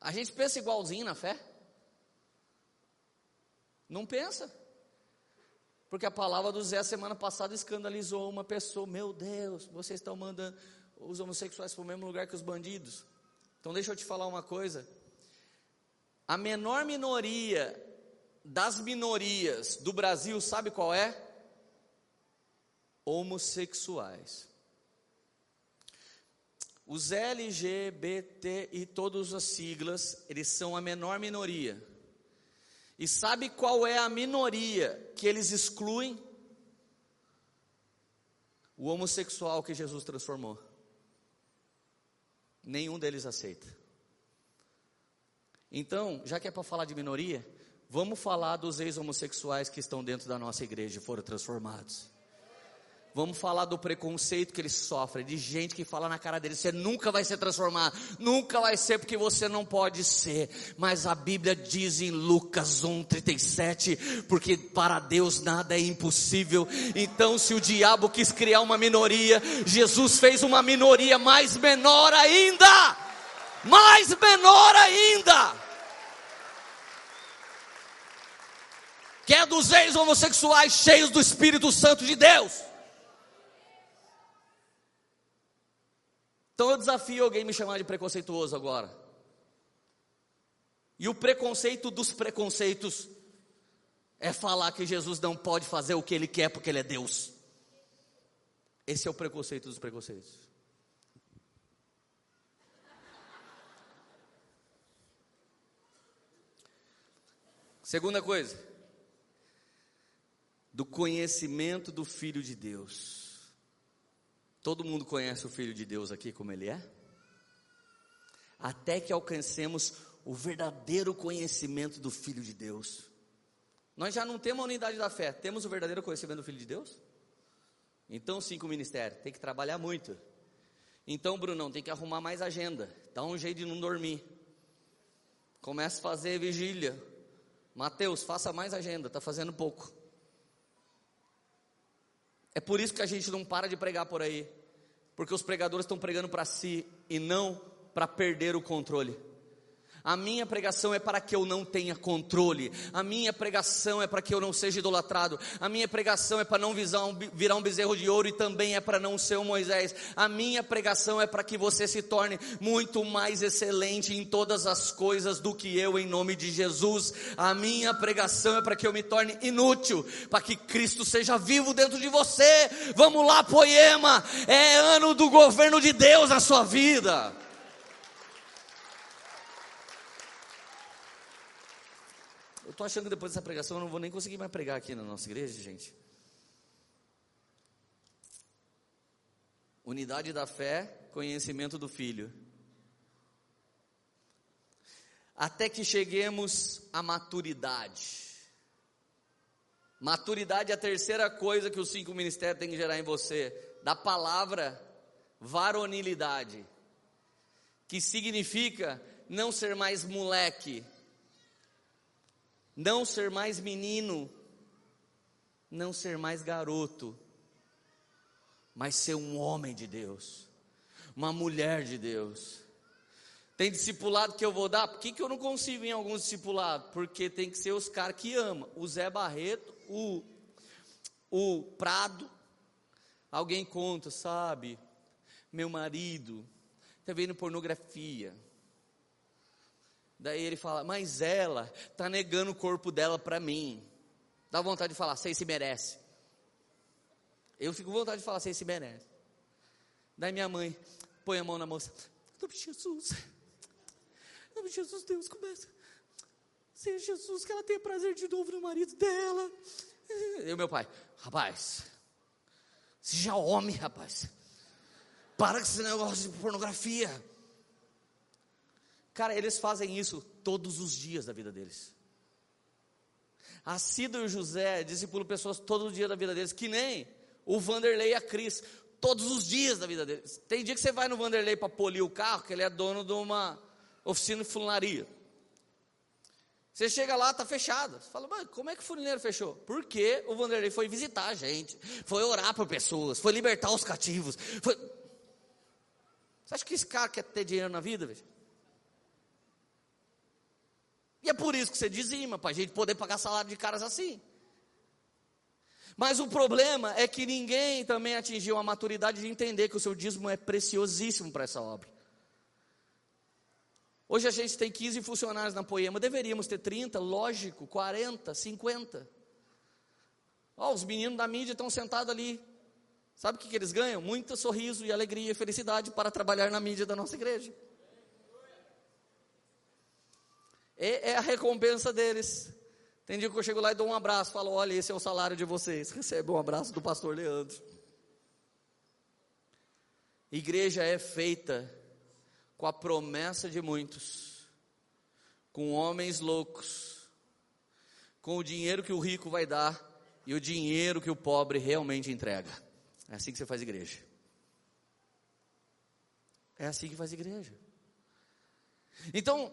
A gente pensa igualzinho na fé? Não pensa. Porque a palavra do Zé semana passada escandalizou uma pessoa. Meu Deus, vocês estão mandando os homossexuais para o mesmo lugar que os bandidos. Então deixa eu te falar uma coisa. A menor minoria das minorias do Brasil, sabe qual é? Homossexuais. Os LGBT e todas as siglas, eles são a menor minoria. E sabe qual é a minoria que eles excluem? o homossexual que Jesus transformou. Nenhum deles aceita. Então, já que é para falar de minoria, vamos falar dos ex-homossexuais que estão dentro da nossa igreja e foram transformados. Vamos falar do preconceito que eles sofrem, de gente que fala na cara deles: você nunca vai ser transformado, nunca vai ser porque você não pode ser. Mas a Bíblia diz em Lucas 1,37: porque para Deus nada é impossível. Então, se o diabo quis criar uma minoria, Jesus fez uma minoria mais menor ainda, mais menor ainda. Que é dos ex-homossexuais cheios do Espírito Santo de Deus. Então eu desafio alguém me chamar de preconceituoso agora. E o preconceito dos preconceitos é falar que Jesus não pode fazer o que ele quer porque ele é Deus. Esse é o preconceito dos preconceitos. Segunda coisa, do conhecimento do Filho de Deus. Todo mundo conhece o Filho de Deus aqui como ele é? Até que alcancemos o verdadeiro conhecimento do Filho de Deus. Nós já não temos a unidade da fé, temos o verdadeiro conhecimento do Filho de Deus? Então, sim, com o ministério, tem que trabalhar muito. Então, Brunão, tem que arrumar mais agenda, dá um jeito de não dormir. Comece a fazer vigília. Mateus, faça mais agenda, está fazendo pouco. É por isso que a gente não para de pregar por aí, porque os pregadores estão pregando para si e não para perder o controle. A minha pregação é para que eu não tenha controle. A minha pregação é para que eu não seja idolatrado. A minha pregação é para não virar um bezerro de ouro e também é para não ser um Moisés. A minha pregação é para que você se torne muito mais excelente em todas as coisas do que eu, em nome de Jesus. A minha pregação é para que eu me torne inútil, para que Cristo seja vivo dentro de você. Vamos lá, poema. É ano do governo de Deus na sua vida. Estou achando que depois dessa pregação eu não vou nem conseguir mais pregar aqui na nossa igreja, gente. Unidade da fé, conhecimento do Filho. Até que cheguemos à maturidade. Maturidade é a terceira coisa que os cinco ministérios têm que gerar em você. Da palavra varonilidade, que significa não ser mais moleque, não ser mais menino, não ser mais garoto, mas ser um homem de Deus, uma mulher de Deus. Tem discipulado que eu vou dar, por que, que eu não consigo em alguns discipulados? Porque tem que ser os caras que amam. O Zé Barreto, o, o Prado, alguém conta, sabe? Meu marido está vendo pornografia Daí ele fala, mas ela está negando o corpo dela para mim. Dá vontade de falar, você se merece. Eu fico com vontade de falar, você se merece. Daí minha mãe põe a mão na moça, nome de Jesus, nome de Jesus, Deus começa. Seja Jesus, que ela tenha prazer de novo no marido dela. E o meu pai, rapaz, seja homem, rapaz. Para com esse negócio de pornografia. Cara, eles fazem isso todos os dias da vida deles. A Cida e José discipulam pessoas todo o dia da vida deles, que nem o Vanderlei e a Cris, todos os dias da vida deles. Tem dia que você vai no Vanderlei para polir o carro, que ele é dono de uma oficina de funilaria. Você chega lá, está fechado. Você fala, mas como é que o funileiro fechou? Porque o Vanderlei foi visitar a gente, foi orar por pessoas, foi libertar os cativos. Foi... Você acha que esse cara quer ter dinheiro na vida? Veja? E é por isso que você dizima, para a gente poder pagar salário de caras assim. Mas o problema é que ninguém também atingiu a maturidade de entender que o seu dízimo é preciosíssimo para essa obra. Hoje a gente tem 15 funcionários na Poema, deveríamos ter 30, lógico, 40, 50. Ó, os meninos da mídia estão sentados ali. Sabe o que, que eles ganham? Muito sorriso e alegria e felicidade para trabalhar na mídia da nossa igreja. É, é a recompensa deles. Tem dia que eu chego lá e dou um abraço, falo: olha, esse é o salário de vocês. Recebe um abraço do pastor Leandro. Igreja é feita com a promessa de muitos, com homens loucos, com o dinheiro que o rico vai dar e o dinheiro que o pobre realmente entrega. É assim que você faz igreja. É assim que faz igreja. Então,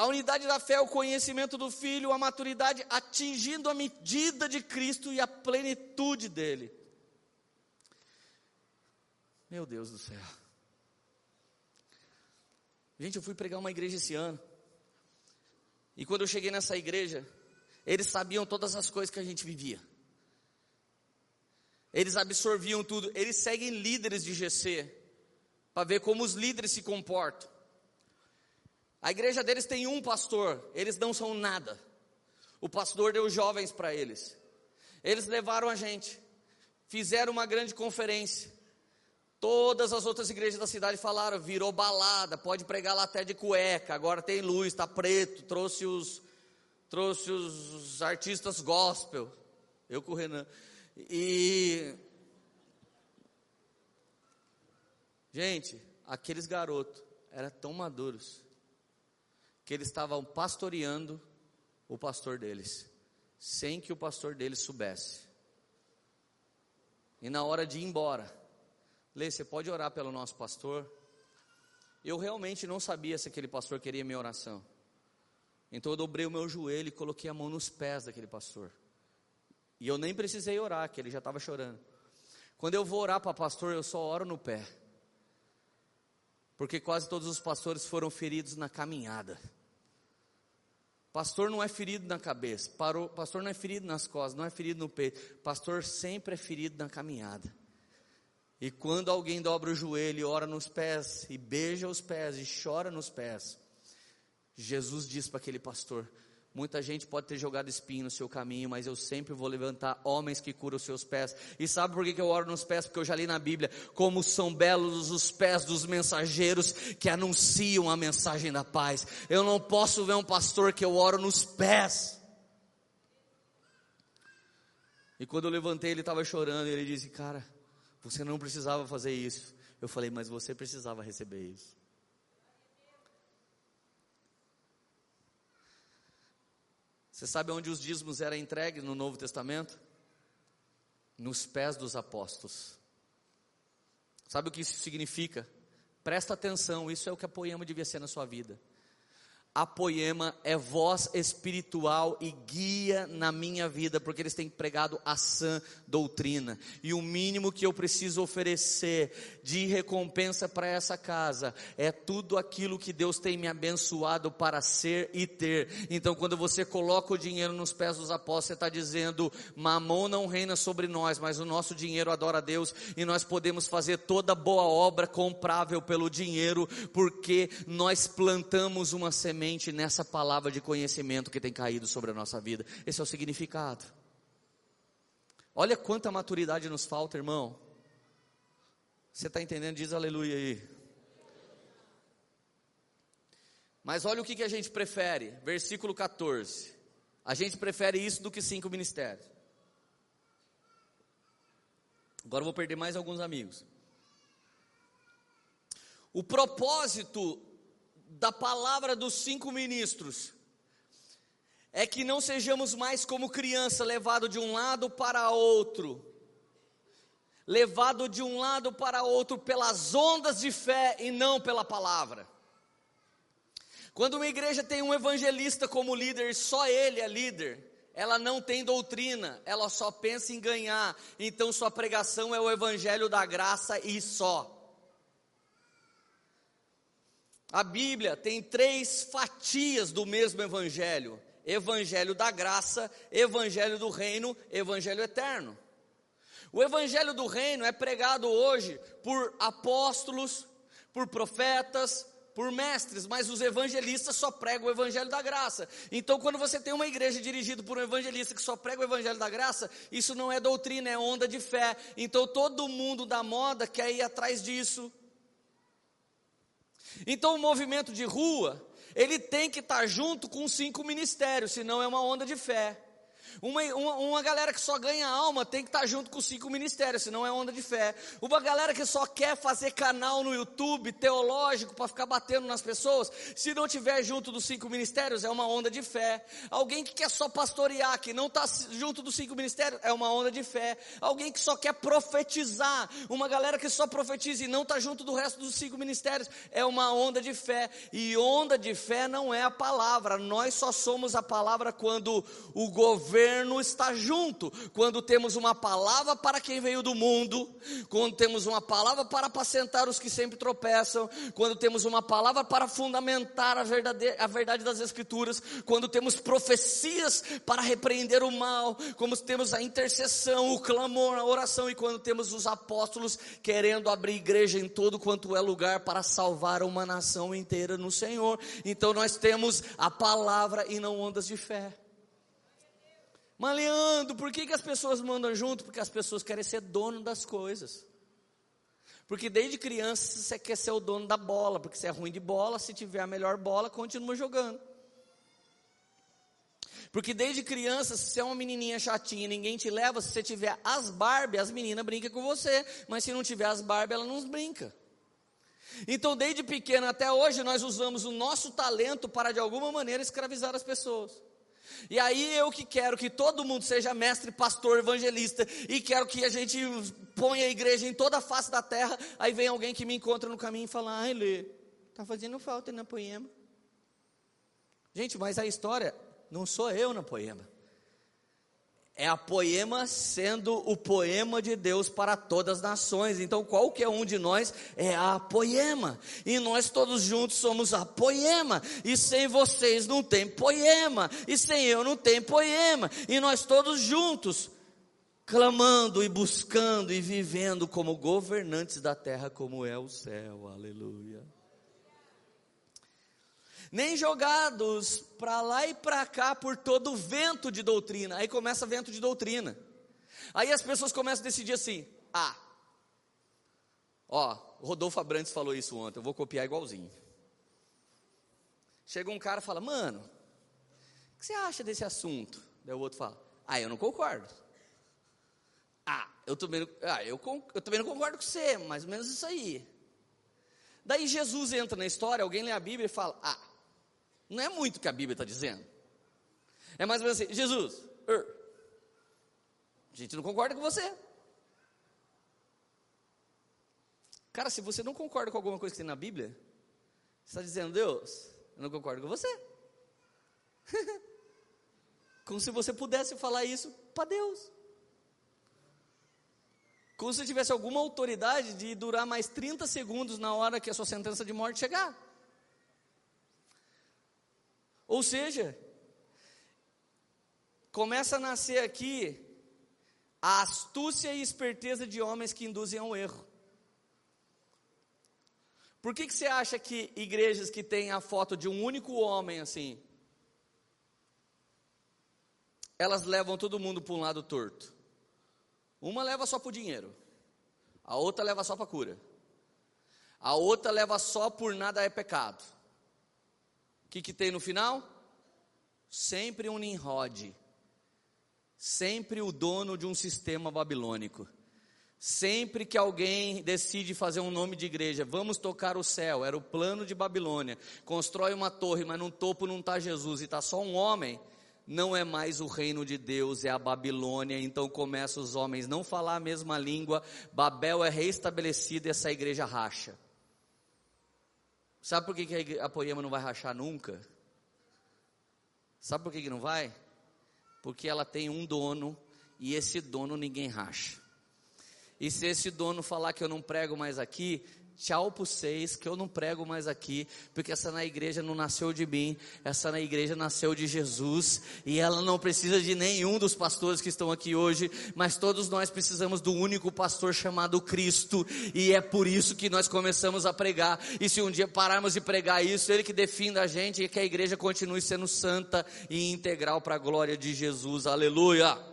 a unidade da fé é o conhecimento do Filho, a maturidade atingindo a medida de Cristo e a plenitude dele. Meu Deus do céu. Gente, eu fui pregar uma igreja esse ano. E quando eu cheguei nessa igreja, eles sabiam todas as coisas que a gente vivia. Eles absorviam tudo. Eles seguem líderes de GC para ver como os líderes se comportam. A igreja deles tem um pastor, eles não são nada. O pastor deu jovens para eles. Eles levaram a gente, fizeram uma grande conferência. Todas as outras igrejas da cidade falaram, virou balada, pode pregar lá até de cueca, agora tem luz, está preto, trouxe os trouxe os artistas gospel. Eu com o Renan. E Gente, aqueles garotos eram tão maduros que eles estavam pastoreando o pastor deles, sem que o pastor deles soubesse. E na hora de ir embora, Lê, você pode orar pelo nosso pastor? Eu realmente não sabia se aquele pastor queria minha oração. Então eu dobrei o meu joelho e coloquei a mão nos pés daquele pastor. E eu nem precisei orar, que ele já estava chorando. Quando eu vou orar para pastor, eu só oro no pé. Porque quase todos os pastores foram feridos na caminhada. Pastor não é ferido na cabeça, pastor não é ferido nas costas, não é ferido no peito. Pastor sempre é ferido na caminhada. E quando alguém dobra o joelho e ora nos pés, e beija os pés, e chora nos pés, Jesus diz para aquele pastor: Muita gente pode ter jogado espinho no seu caminho, mas eu sempre vou levantar homens que curam os seus pés. E sabe por que eu oro nos pés? Porque eu já li na Bíblia como são belos os pés dos mensageiros que anunciam a mensagem da paz. Eu não posso ver um pastor que eu oro nos pés. E quando eu levantei, ele estava chorando. E ele disse: Cara, você não precisava fazer isso. Eu falei: Mas você precisava receber isso. Você sabe onde os dízimos eram entregues no Novo Testamento? Nos pés dos apóstolos. Sabe o que isso significa? Presta atenção, isso é o que a poema devia ser na sua vida. A poema é voz espiritual e guia na minha vida, porque eles têm pregado a sã doutrina. E o mínimo que eu preciso oferecer de recompensa para essa casa é tudo aquilo que Deus tem me abençoado para ser e ter. Então, quando você coloca o dinheiro nos pés dos apóstolos, você está dizendo: Mamon não reina sobre nós, mas o nosso dinheiro adora a Deus e nós podemos fazer toda boa obra comprável pelo dinheiro, porque nós plantamos uma semente nessa palavra de conhecimento que tem caído sobre a nossa vida. Esse é o significado. Olha quanta maturidade nos falta, irmão. Você está entendendo? Diz aleluia aí. Mas olha o que, que a gente prefere, versículo 14. A gente prefere isso do que cinco ministérios. Agora eu vou perder mais alguns amigos. O propósito da palavra dos cinco ministros é que não sejamos mais como criança, levado de um lado para outro, levado de um lado para outro pelas ondas de fé e não pela palavra. Quando uma igreja tem um evangelista como líder, só ele é líder, ela não tem doutrina, ela só pensa em ganhar, então sua pregação é o evangelho da graça e só. A Bíblia tem três fatias do mesmo evangelho: evangelho da graça, evangelho do reino, evangelho eterno. O evangelho do reino é pregado hoje por apóstolos, por profetas, por mestres, mas os evangelistas só pregam o evangelho da graça. Então, quando você tem uma igreja dirigida por um evangelista que só prega o evangelho da graça, isso não é doutrina, é onda de fé. Então, todo mundo da moda quer ir atrás disso. Então o movimento de rua, ele tem que estar junto com cinco ministérios, senão é uma onda de fé. Uma, uma, uma, galera que só ganha alma tem que estar tá junto com cinco ministérios, senão é onda de fé. Uma galera que só quer fazer canal no YouTube teológico para ficar batendo nas pessoas, se não tiver junto dos cinco ministérios, é uma onda de fé. Alguém que quer só pastorear, que não está junto dos cinco ministérios, é uma onda de fé. Alguém que só quer profetizar, uma galera que só profetiza e não está junto do resto dos cinco ministérios, é uma onda de fé. E onda de fé não é a palavra, nós só somos a palavra quando o governo governo está junto. Quando temos uma palavra para quem veio do mundo, quando temos uma palavra para apacentar os que sempre tropeçam, quando temos uma palavra para fundamentar a verdade, a verdade das Escrituras, quando temos profecias para repreender o mal, como temos a intercessão, o clamor, a oração, e quando temos os apóstolos querendo abrir igreja em todo quanto é lugar para salvar uma nação inteira no Senhor. Então nós temos a palavra e não ondas de fé. Mas Leandro, por que, que as pessoas mandam junto? Porque as pessoas querem ser dono das coisas. Porque desde criança você quer ser o dono da bola, porque você é ruim de bola, se tiver a melhor bola, continua jogando. Porque desde criança, se você é uma menininha chatinha, ninguém te leva, se você tiver as Barbie, as meninas brincam com você, mas se não tiver as Barbie, ela não brinca. Então, desde pequeno até hoje, nós usamos o nosso talento para de alguma maneira escravizar as pessoas. E aí eu que quero que todo mundo seja mestre, pastor, evangelista, e quero que a gente ponha a igreja em toda a face da terra, aí vem alguém que me encontra no caminho e fala, ai Lê, tá fazendo falta na poema. Gente, mas a história não sou eu na poema é a poema sendo o poema de Deus para todas as nações. Então, qualquer um de nós é a poema. E nós todos juntos somos a poema. E sem vocês não tem poema. E sem eu não tem poema. E nós todos juntos clamando e buscando e vivendo como governantes da terra como é o céu. Aleluia nem jogados para lá e para cá por todo vento de doutrina. Aí começa vento de doutrina. Aí as pessoas começam a decidir assim: ah, ó, o Rodolfo Abrantes falou isso ontem, eu vou copiar igualzinho. Chega um cara e fala: mano, o que você acha desse assunto? Daí o outro fala: ah, eu não concordo. Ah, eu também, ah, eu, eu também não concordo com você, mais ou menos isso aí. Daí Jesus entra na história, alguém lê a Bíblia e fala: ah, não é muito o que a Bíblia está dizendo. É mais ou menos assim: Jesus, er, a gente não concorda com você. Cara, se você não concorda com alguma coisa que tem na Bíblia, você está dizendo, Deus, eu não concordo com você. (laughs) Como se você pudesse falar isso para Deus. Como se tivesse alguma autoridade de durar mais 30 segundos na hora que a sua sentença de morte chegar. Ou seja, começa a nascer aqui a astúcia e esperteza de homens que induzem ao erro. Por que, que você acha que igrejas que têm a foto de um único homem assim, elas levam todo mundo para um lado torto? Uma leva só para o dinheiro, a outra leva só para a cura, a outra leva só por nada é pecado que, que tem no final? Sempre um Nimrod, sempre o dono de um sistema babilônico. Sempre que alguém decide fazer um nome de igreja, vamos tocar o céu, era o plano de Babilônia. Constrói uma torre, mas no topo não está Jesus e está só um homem. Não é mais o reino de Deus, é a Babilônia. Então começam os homens não falar a mesma língua. Babel é reestabelecida e essa igreja racha. Sabe por que, que a Poema não vai rachar nunca? Sabe por que, que não vai? Porque ela tem um dono e esse dono ninguém racha. E se esse dono falar que eu não prego mais aqui, tchau para vocês, que eu não prego mais aqui, porque essa na igreja não nasceu de mim, essa na igreja nasceu de Jesus, e ela não precisa de nenhum dos pastores que estão aqui hoje, mas todos nós precisamos do único pastor chamado Cristo, e é por isso que nós começamos a pregar, e se um dia pararmos de pregar isso, Ele que defenda a gente, e que a igreja continue sendo santa e integral para a glória de Jesus, aleluia.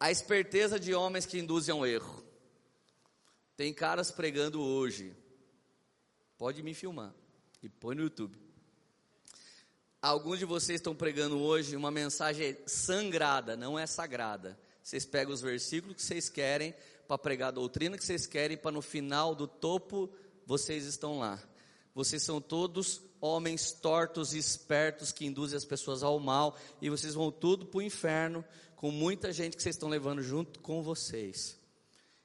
A esperteza de homens que induzem ao erro. Tem caras pregando hoje. Pode me filmar e põe no YouTube. Alguns de vocês estão pregando hoje uma mensagem sangrada, não é sagrada. Vocês pegam os versículos que vocês querem para pregar a doutrina que vocês querem, para no final do topo vocês estão lá. Vocês são todos homens tortos e espertos que induzem as pessoas ao mal e vocês vão tudo para o inferno com muita gente que vocês estão levando junto com vocês.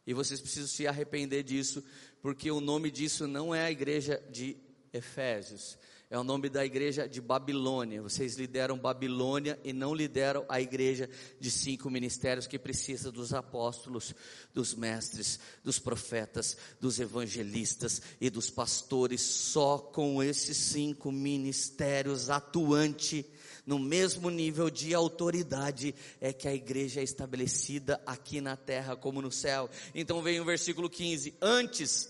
E vocês precisam se arrepender disso, porque o nome disso não é a igreja de Efésios é o nome da igreja de Babilônia. Vocês lideram Babilônia e não lideram a igreja de cinco ministérios que precisa dos apóstolos, dos mestres, dos profetas, dos evangelistas e dos pastores. Só com esses cinco ministérios atuante no mesmo nível de autoridade é que a igreja é estabelecida aqui na terra como no céu. Então vem o versículo 15: Antes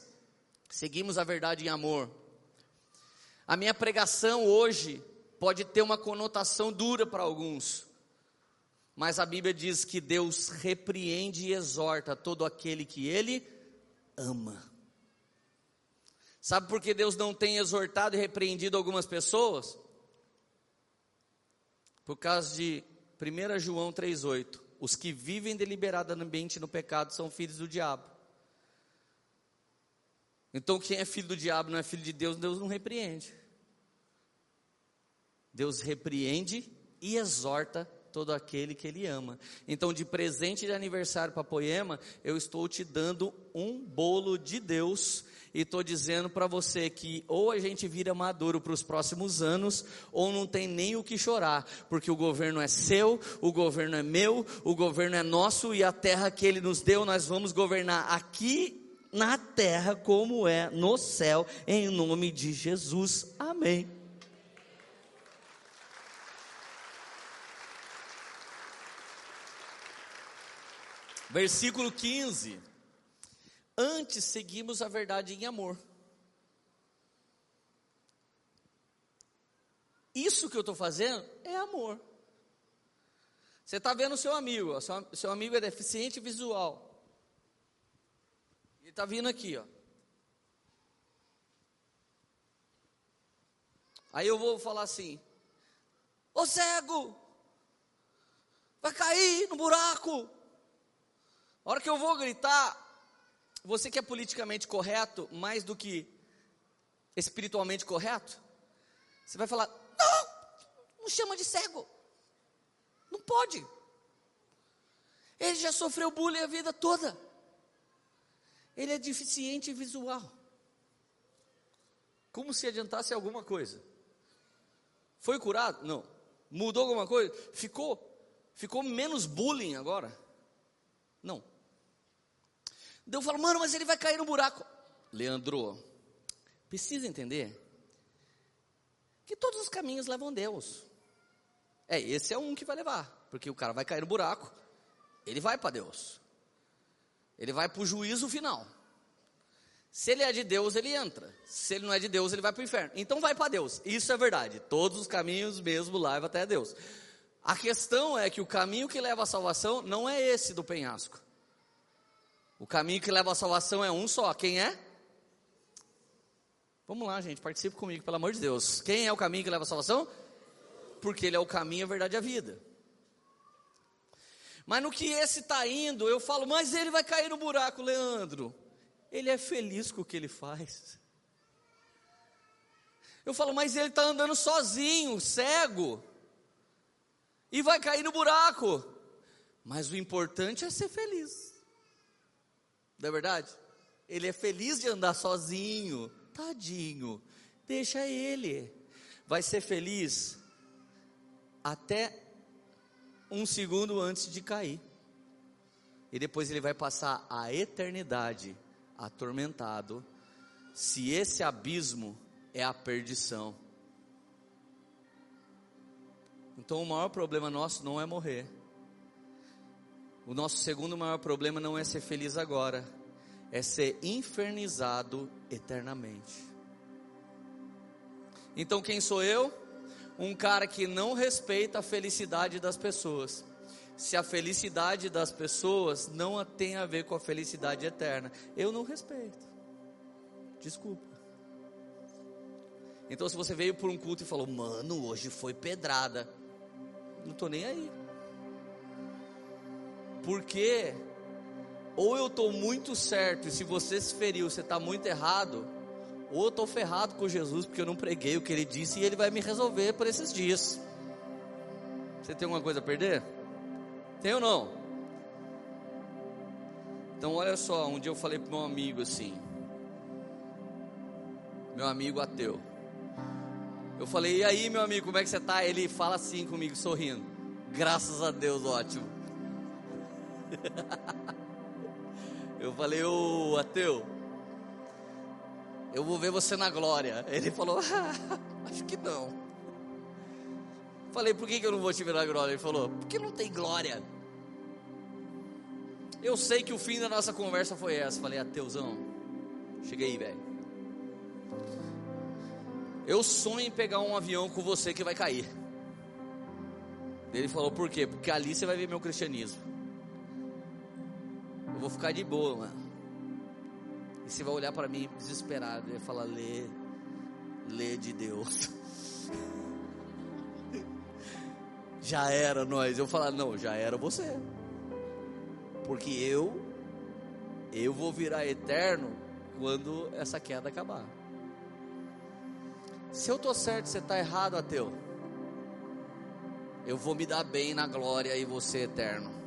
seguimos a verdade em amor a minha pregação hoje pode ter uma conotação dura para alguns, mas a Bíblia diz que Deus repreende e exorta todo aquele que Ele ama. Sabe por que Deus não tem exortado e repreendido algumas pessoas? Por causa de 1 João 3,8: os que vivem deliberadamente no pecado são filhos do diabo. Então, quem é filho do diabo não é filho de Deus, Deus não repreende. Deus repreende e exorta todo aquele que Ele ama. Então, de presente de aniversário para Poema, eu estou te dando um bolo de Deus e estou dizendo para você que ou a gente vira maduro para os próximos anos, ou não tem nem o que chorar, porque o governo é seu, o governo é meu, o governo é nosso e a terra que Ele nos deu, nós vamos governar aqui na terra como é no céu, em nome de Jesus. Amém. Versículo 15. Antes seguimos a verdade em amor. Isso que eu estou fazendo é amor. Você está vendo o seu amigo, ó, seu, seu amigo é deficiente visual está vindo aqui, ó. Aí eu vou falar assim: Ô cego, vai cair no buraco. A hora que eu vou gritar, você que é politicamente correto, mais do que espiritualmente correto, você vai falar: Não, não chama de cego. Não pode. Ele já sofreu bullying a vida toda. Ele é deficiente visual. Como se adiantasse alguma coisa. Foi curado? Não. Mudou alguma coisa? Ficou ficou menos bullying agora? Não. Deus falo, mano, mas ele vai cair no buraco. Leandro, precisa entender que todos os caminhos levam a Deus. É, esse é um que vai levar, porque o cara vai cair no buraco, ele vai para Deus. Ele vai para o juízo final. Se ele é de Deus, ele entra. Se ele não é de Deus, ele vai para o inferno. Então vai para Deus. Isso é verdade. Todos os caminhos mesmo levam até Deus. A questão é que o caminho que leva à salvação não é esse do penhasco. O caminho que leva à salvação é um só. Quem é? Vamos lá, gente, participe comigo, pelo amor de Deus. Quem é o caminho que leva à salvação? Porque ele é o caminho, a verdade e a vida. Mas no que esse está indo, eu falo, mas ele vai cair no buraco, Leandro. Ele é feliz com o que ele faz. Eu falo, mas ele está andando sozinho, cego, e vai cair no buraco. Mas o importante é ser feliz. Não é verdade? Ele é feliz de andar sozinho, tadinho. Deixa ele. Vai ser feliz até um segundo antes de cair. E depois ele vai passar a eternidade atormentado, se esse abismo é a perdição. Então o maior problema nosso não é morrer. O nosso segundo maior problema não é ser feliz agora, é ser infernizado eternamente. Então quem sou eu? um cara que não respeita a felicidade das pessoas. Se a felicidade das pessoas não tem a ver com a felicidade eterna, eu não respeito. Desculpa. Então, se você veio por um culto e falou, mano, hoje foi pedrada, não estou nem aí. Porque, ou eu estou muito certo, e se você se feriu, você está muito errado, ou eu estou ferrado com Jesus, porque eu não preguei o que ele disse, e ele vai me resolver por esses dias. Você tem alguma coisa a perder? Tem ou não? Então, olha só, um dia eu falei para meu amigo assim, meu amigo ateu. Eu falei, e aí, meu amigo, como é que você está? Ele fala assim comigo, sorrindo. Graças a Deus, ótimo. (laughs) Eu falei, ô ateu, eu vou ver você na glória. Ele falou, ah, acho que não. Falei, por que, que eu não vou te ver na glória? Ele falou, porque não tem glória. Eu sei que o fim da nossa conversa foi essa. Falei, ateuzão, cheguei aí, velho. Eu sonho em pegar um avião com você que vai cair. Ele falou, por quê? Porque ali você vai ver meu cristianismo. Eu vou ficar de boa, mano. E você vai olhar para mim desesperado e vai falar, lê, lê de Deus. (laughs) já era nós. Eu falar, não, já era você. Porque eu, eu vou virar eterno quando essa queda acabar. Se eu estou certo, você está errado, ateu. Eu vou me dar bem na glória e você eterno.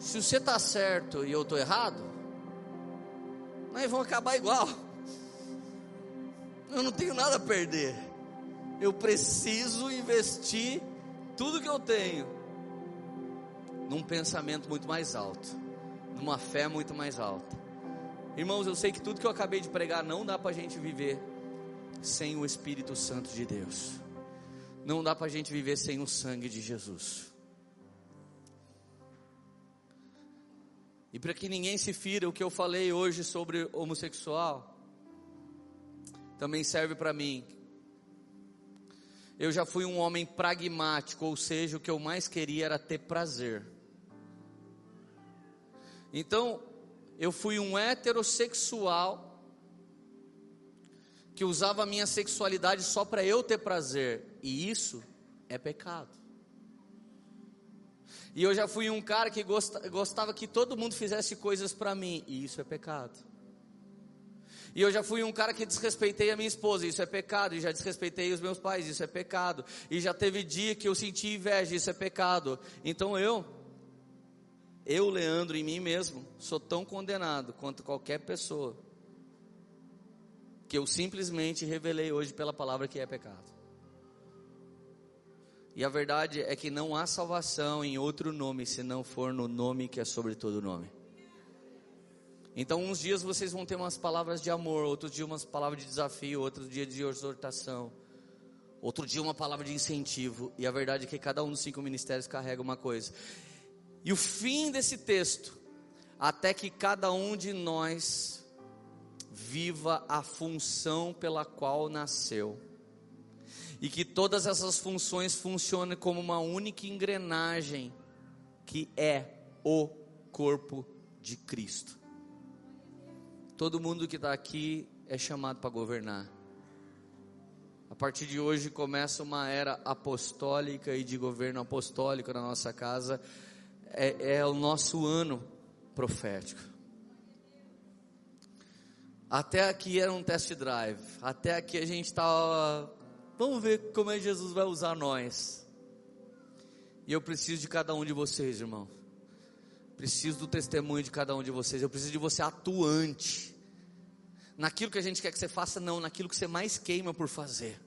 Se você está certo e eu estou errado, nós vamos acabar igual. Eu não tenho nada a perder. Eu preciso investir tudo que eu tenho num pensamento muito mais alto, numa fé muito mais alta. Irmãos, eu sei que tudo que eu acabei de pregar não dá para a gente viver sem o Espírito Santo de Deus. Não dá para a gente viver sem o sangue de Jesus. E para que ninguém se fira, o que eu falei hoje sobre homossexual também serve para mim. Eu já fui um homem pragmático, ou seja, o que eu mais queria era ter prazer. Então, eu fui um heterossexual que usava a minha sexualidade só para eu ter prazer, e isso é pecado. E eu já fui um cara que gostava que todo mundo fizesse coisas para mim, e isso é pecado. E eu já fui um cara que desrespeitei a minha esposa, isso é pecado. E já desrespeitei os meus pais, isso é pecado. E já teve dia que eu senti inveja, isso é pecado. Então eu, eu, Leandro, em mim mesmo, sou tão condenado quanto qualquer pessoa que eu simplesmente revelei hoje pela palavra que é pecado. E a verdade é que não há salvação em outro nome se não for no nome que é sobre todo nome. Então, uns dias vocês vão ter umas palavras de amor, outros dias umas palavras de desafio, outro dia de exortação, outro dia uma palavra de incentivo. E a verdade é que cada um dos cinco ministérios carrega uma coisa. E o fim desse texto, até que cada um de nós viva a função pela qual nasceu. E que todas essas funções funcionem como uma única engrenagem, que é o corpo de Cristo. Todo mundo que está aqui é chamado para governar. A partir de hoje começa uma era apostólica e de governo apostólico na nossa casa. É, é o nosso ano profético. Até aqui era um test drive. Até aqui a gente estava. Vamos ver como é que Jesus vai usar nós. E eu preciso de cada um de vocês, irmão. Preciso do testemunho de cada um de vocês. Eu preciso de você atuante. Naquilo que a gente quer que você faça, não, naquilo que você mais queima por fazer.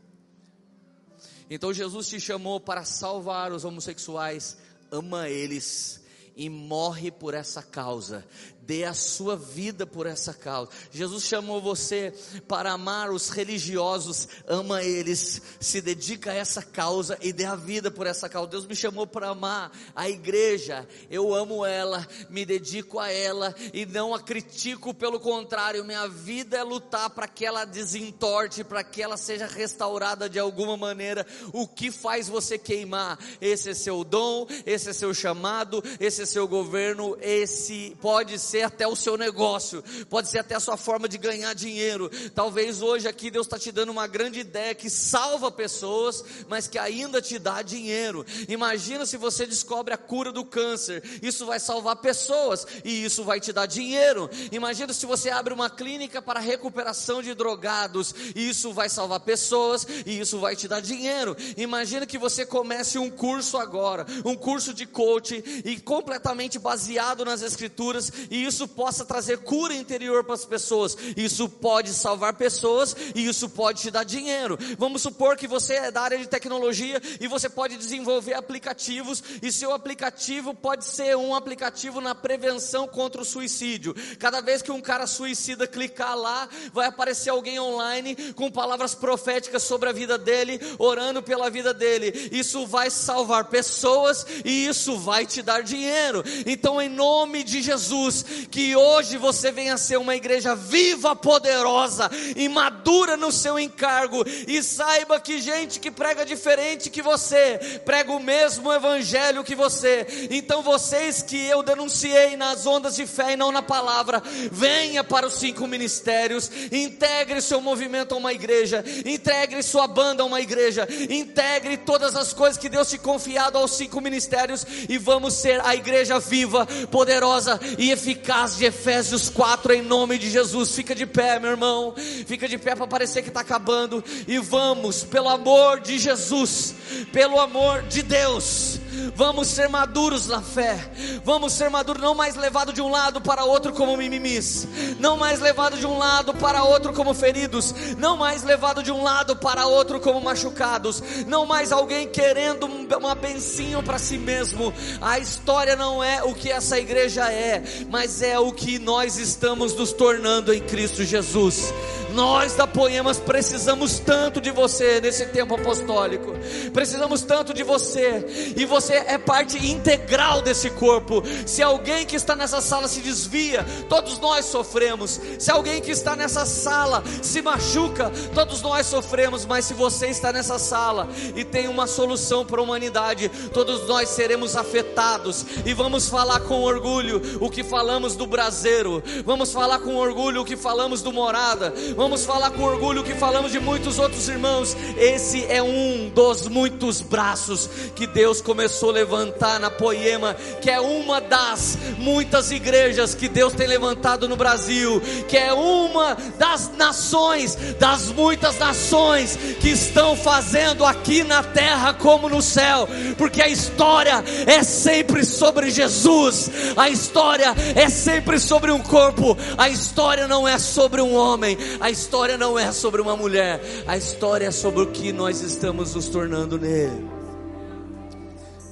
Então Jesus te chamou para salvar os homossexuais, ama eles e morre por essa causa dê a sua vida por essa causa. Jesus chamou você para amar os religiosos, ama eles, se dedica a essa causa e dê a vida por essa causa. Deus me chamou para amar a igreja, eu amo ela, me dedico a ela e não a critico, pelo contrário, minha vida é lutar para que ela desentorte, para que ela seja restaurada de alguma maneira. O que faz você queimar? Esse é seu dom, esse é seu chamado, esse é seu governo, esse pode ser ser até o seu negócio, pode ser até a sua forma de ganhar dinheiro. Talvez hoje aqui Deus está te dando uma grande ideia que salva pessoas, mas que ainda te dá dinheiro. Imagina se você descobre a cura do câncer, isso vai salvar pessoas e isso vai te dar dinheiro. Imagina se você abre uma clínica para recuperação de drogados isso vai salvar pessoas e isso vai te dar dinheiro. Imagina que você comece um curso agora, um curso de coaching e completamente baseado nas escrituras e isso possa trazer cura interior para as pessoas. Isso pode salvar pessoas e isso pode te dar dinheiro. Vamos supor que você é da área de tecnologia e você pode desenvolver aplicativos e seu aplicativo pode ser um aplicativo na prevenção contra o suicídio. Cada vez que um cara suicida clicar lá, vai aparecer alguém online com palavras proféticas sobre a vida dele, orando pela vida dele. Isso vai salvar pessoas e isso vai te dar dinheiro. Então, em nome de Jesus, que hoje você venha ser uma igreja viva, poderosa e madura no seu encargo e saiba que gente que prega diferente que você, prega o mesmo evangelho que você. Então, vocês que eu denunciei nas ondas de fé e não na palavra, venha para os cinco ministérios, integre seu movimento a uma igreja, integre sua banda a uma igreja, integre todas as coisas que Deus te confiado aos cinco ministérios e vamos ser a igreja viva, poderosa e eficaz de Efésios 4 em nome de Jesus. Fica de pé, meu irmão. Fica de pé para parecer que está acabando e vamos, pelo amor de Jesus, pelo amor de Deus Vamos ser maduros na fé. Vamos ser maduros, não mais levado de um lado para outro como mimimis, não mais levado de um lado para outro como feridos, não mais levado de um lado para outro como machucados, não mais alguém querendo uma bencinho para si mesmo. A história não é o que essa igreja é, mas é o que nós estamos nos tornando em Cristo Jesus. Nós da Poemas precisamos tanto de você nesse tempo apostólico. Precisamos tanto de você. E você é parte integral desse corpo. Se alguém que está nessa sala se desvia, todos nós sofremos. Se alguém que está nessa sala se machuca, todos nós sofremos. Mas se você está nessa sala e tem uma solução para a humanidade, todos nós seremos afetados. E vamos falar com orgulho o que falamos do braseiro. Vamos falar com orgulho o que falamos do morada Vamos falar com orgulho que falamos de muitos outros irmãos. Esse é um dos muitos braços que Deus começou a levantar na Poema, que é uma das muitas igrejas que Deus tem levantado no Brasil, que é uma das nações, das muitas nações que estão fazendo aqui na terra como no céu, porque a história é sempre sobre Jesus, a história é sempre sobre um corpo, a história não é sobre um homem, a história não é sobre uma mulher, a história é sobre o que nós estamos nos tornando nele.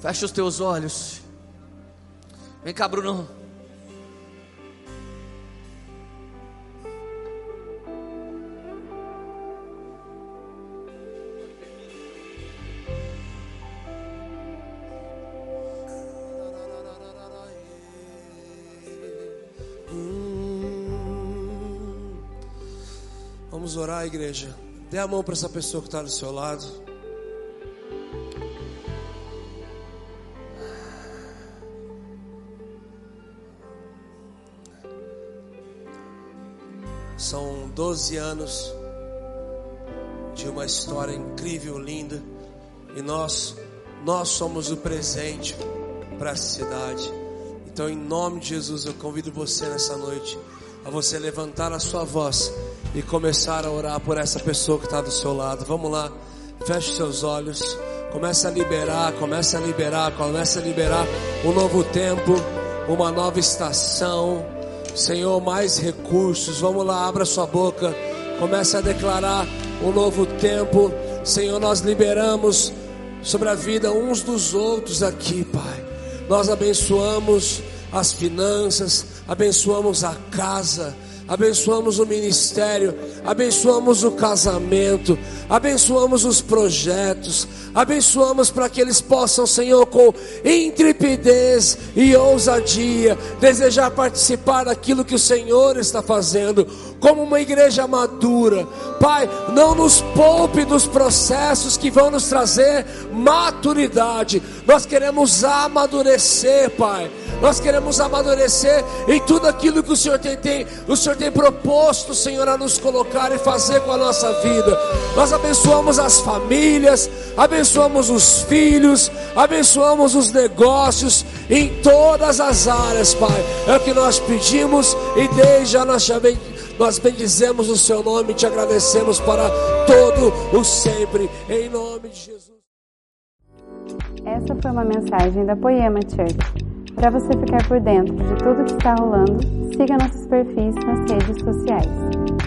Fecha os teus olhos. Vem cá, Bruno. Vamos orar, igreja. Dê a mão para essa pessoa que está do seu lado. São 12 anos de uma história incrível, linda. E nós, nós somos o presente para essa cidade. Então, em nome de Jesus, eu convido você nessa noite a você levantar a sua voz e começar a orar por essa pessoa que está do seu lado. Vamos lá, feche seus olhos, comece a liberar, comece a liberar, comece a liberar um novo tempo, uma nova estação. Senhor, mais recursos. Vamos lá, abra sua boca, comece a declarar um novo tempo. Senhor, nós liberamos sobre a vida uns dos outros aqui, Pai. Nós abençoamos as finanças, abençoamos a casa, abençoamos o ministério, abençoamos o casamento, abençoamos os projetos, abençoamos para que eles possam, Senhor, com intrepidez e ousadia, desejar participar daquilo que o Senhor está fazendo, como uma igreja madura. Pai, não nos poupe dos processos que vão nos trazer maturidade, nós queremos amadurecer, Pai Nós queremos amadurecer em tudo aquilo que o Senhor tem, tem, o Senhor tem proposto, Senhor, a nos colocar e fazer com a nossa vida. Nós abençoamos as famílias, abençoamos os filhos, abençoamos os negócios em todas as áreas, Pai. É o que nós pedimos e desde já nós também nós bendizemos o seu nome e te agradecemos para todo o sempre, em nome de Jesus. Essa foi uma mensagem da Poema Church. Para você ficar por dentro de tudo que está rolando, siga nossos perfis nas redes sociais.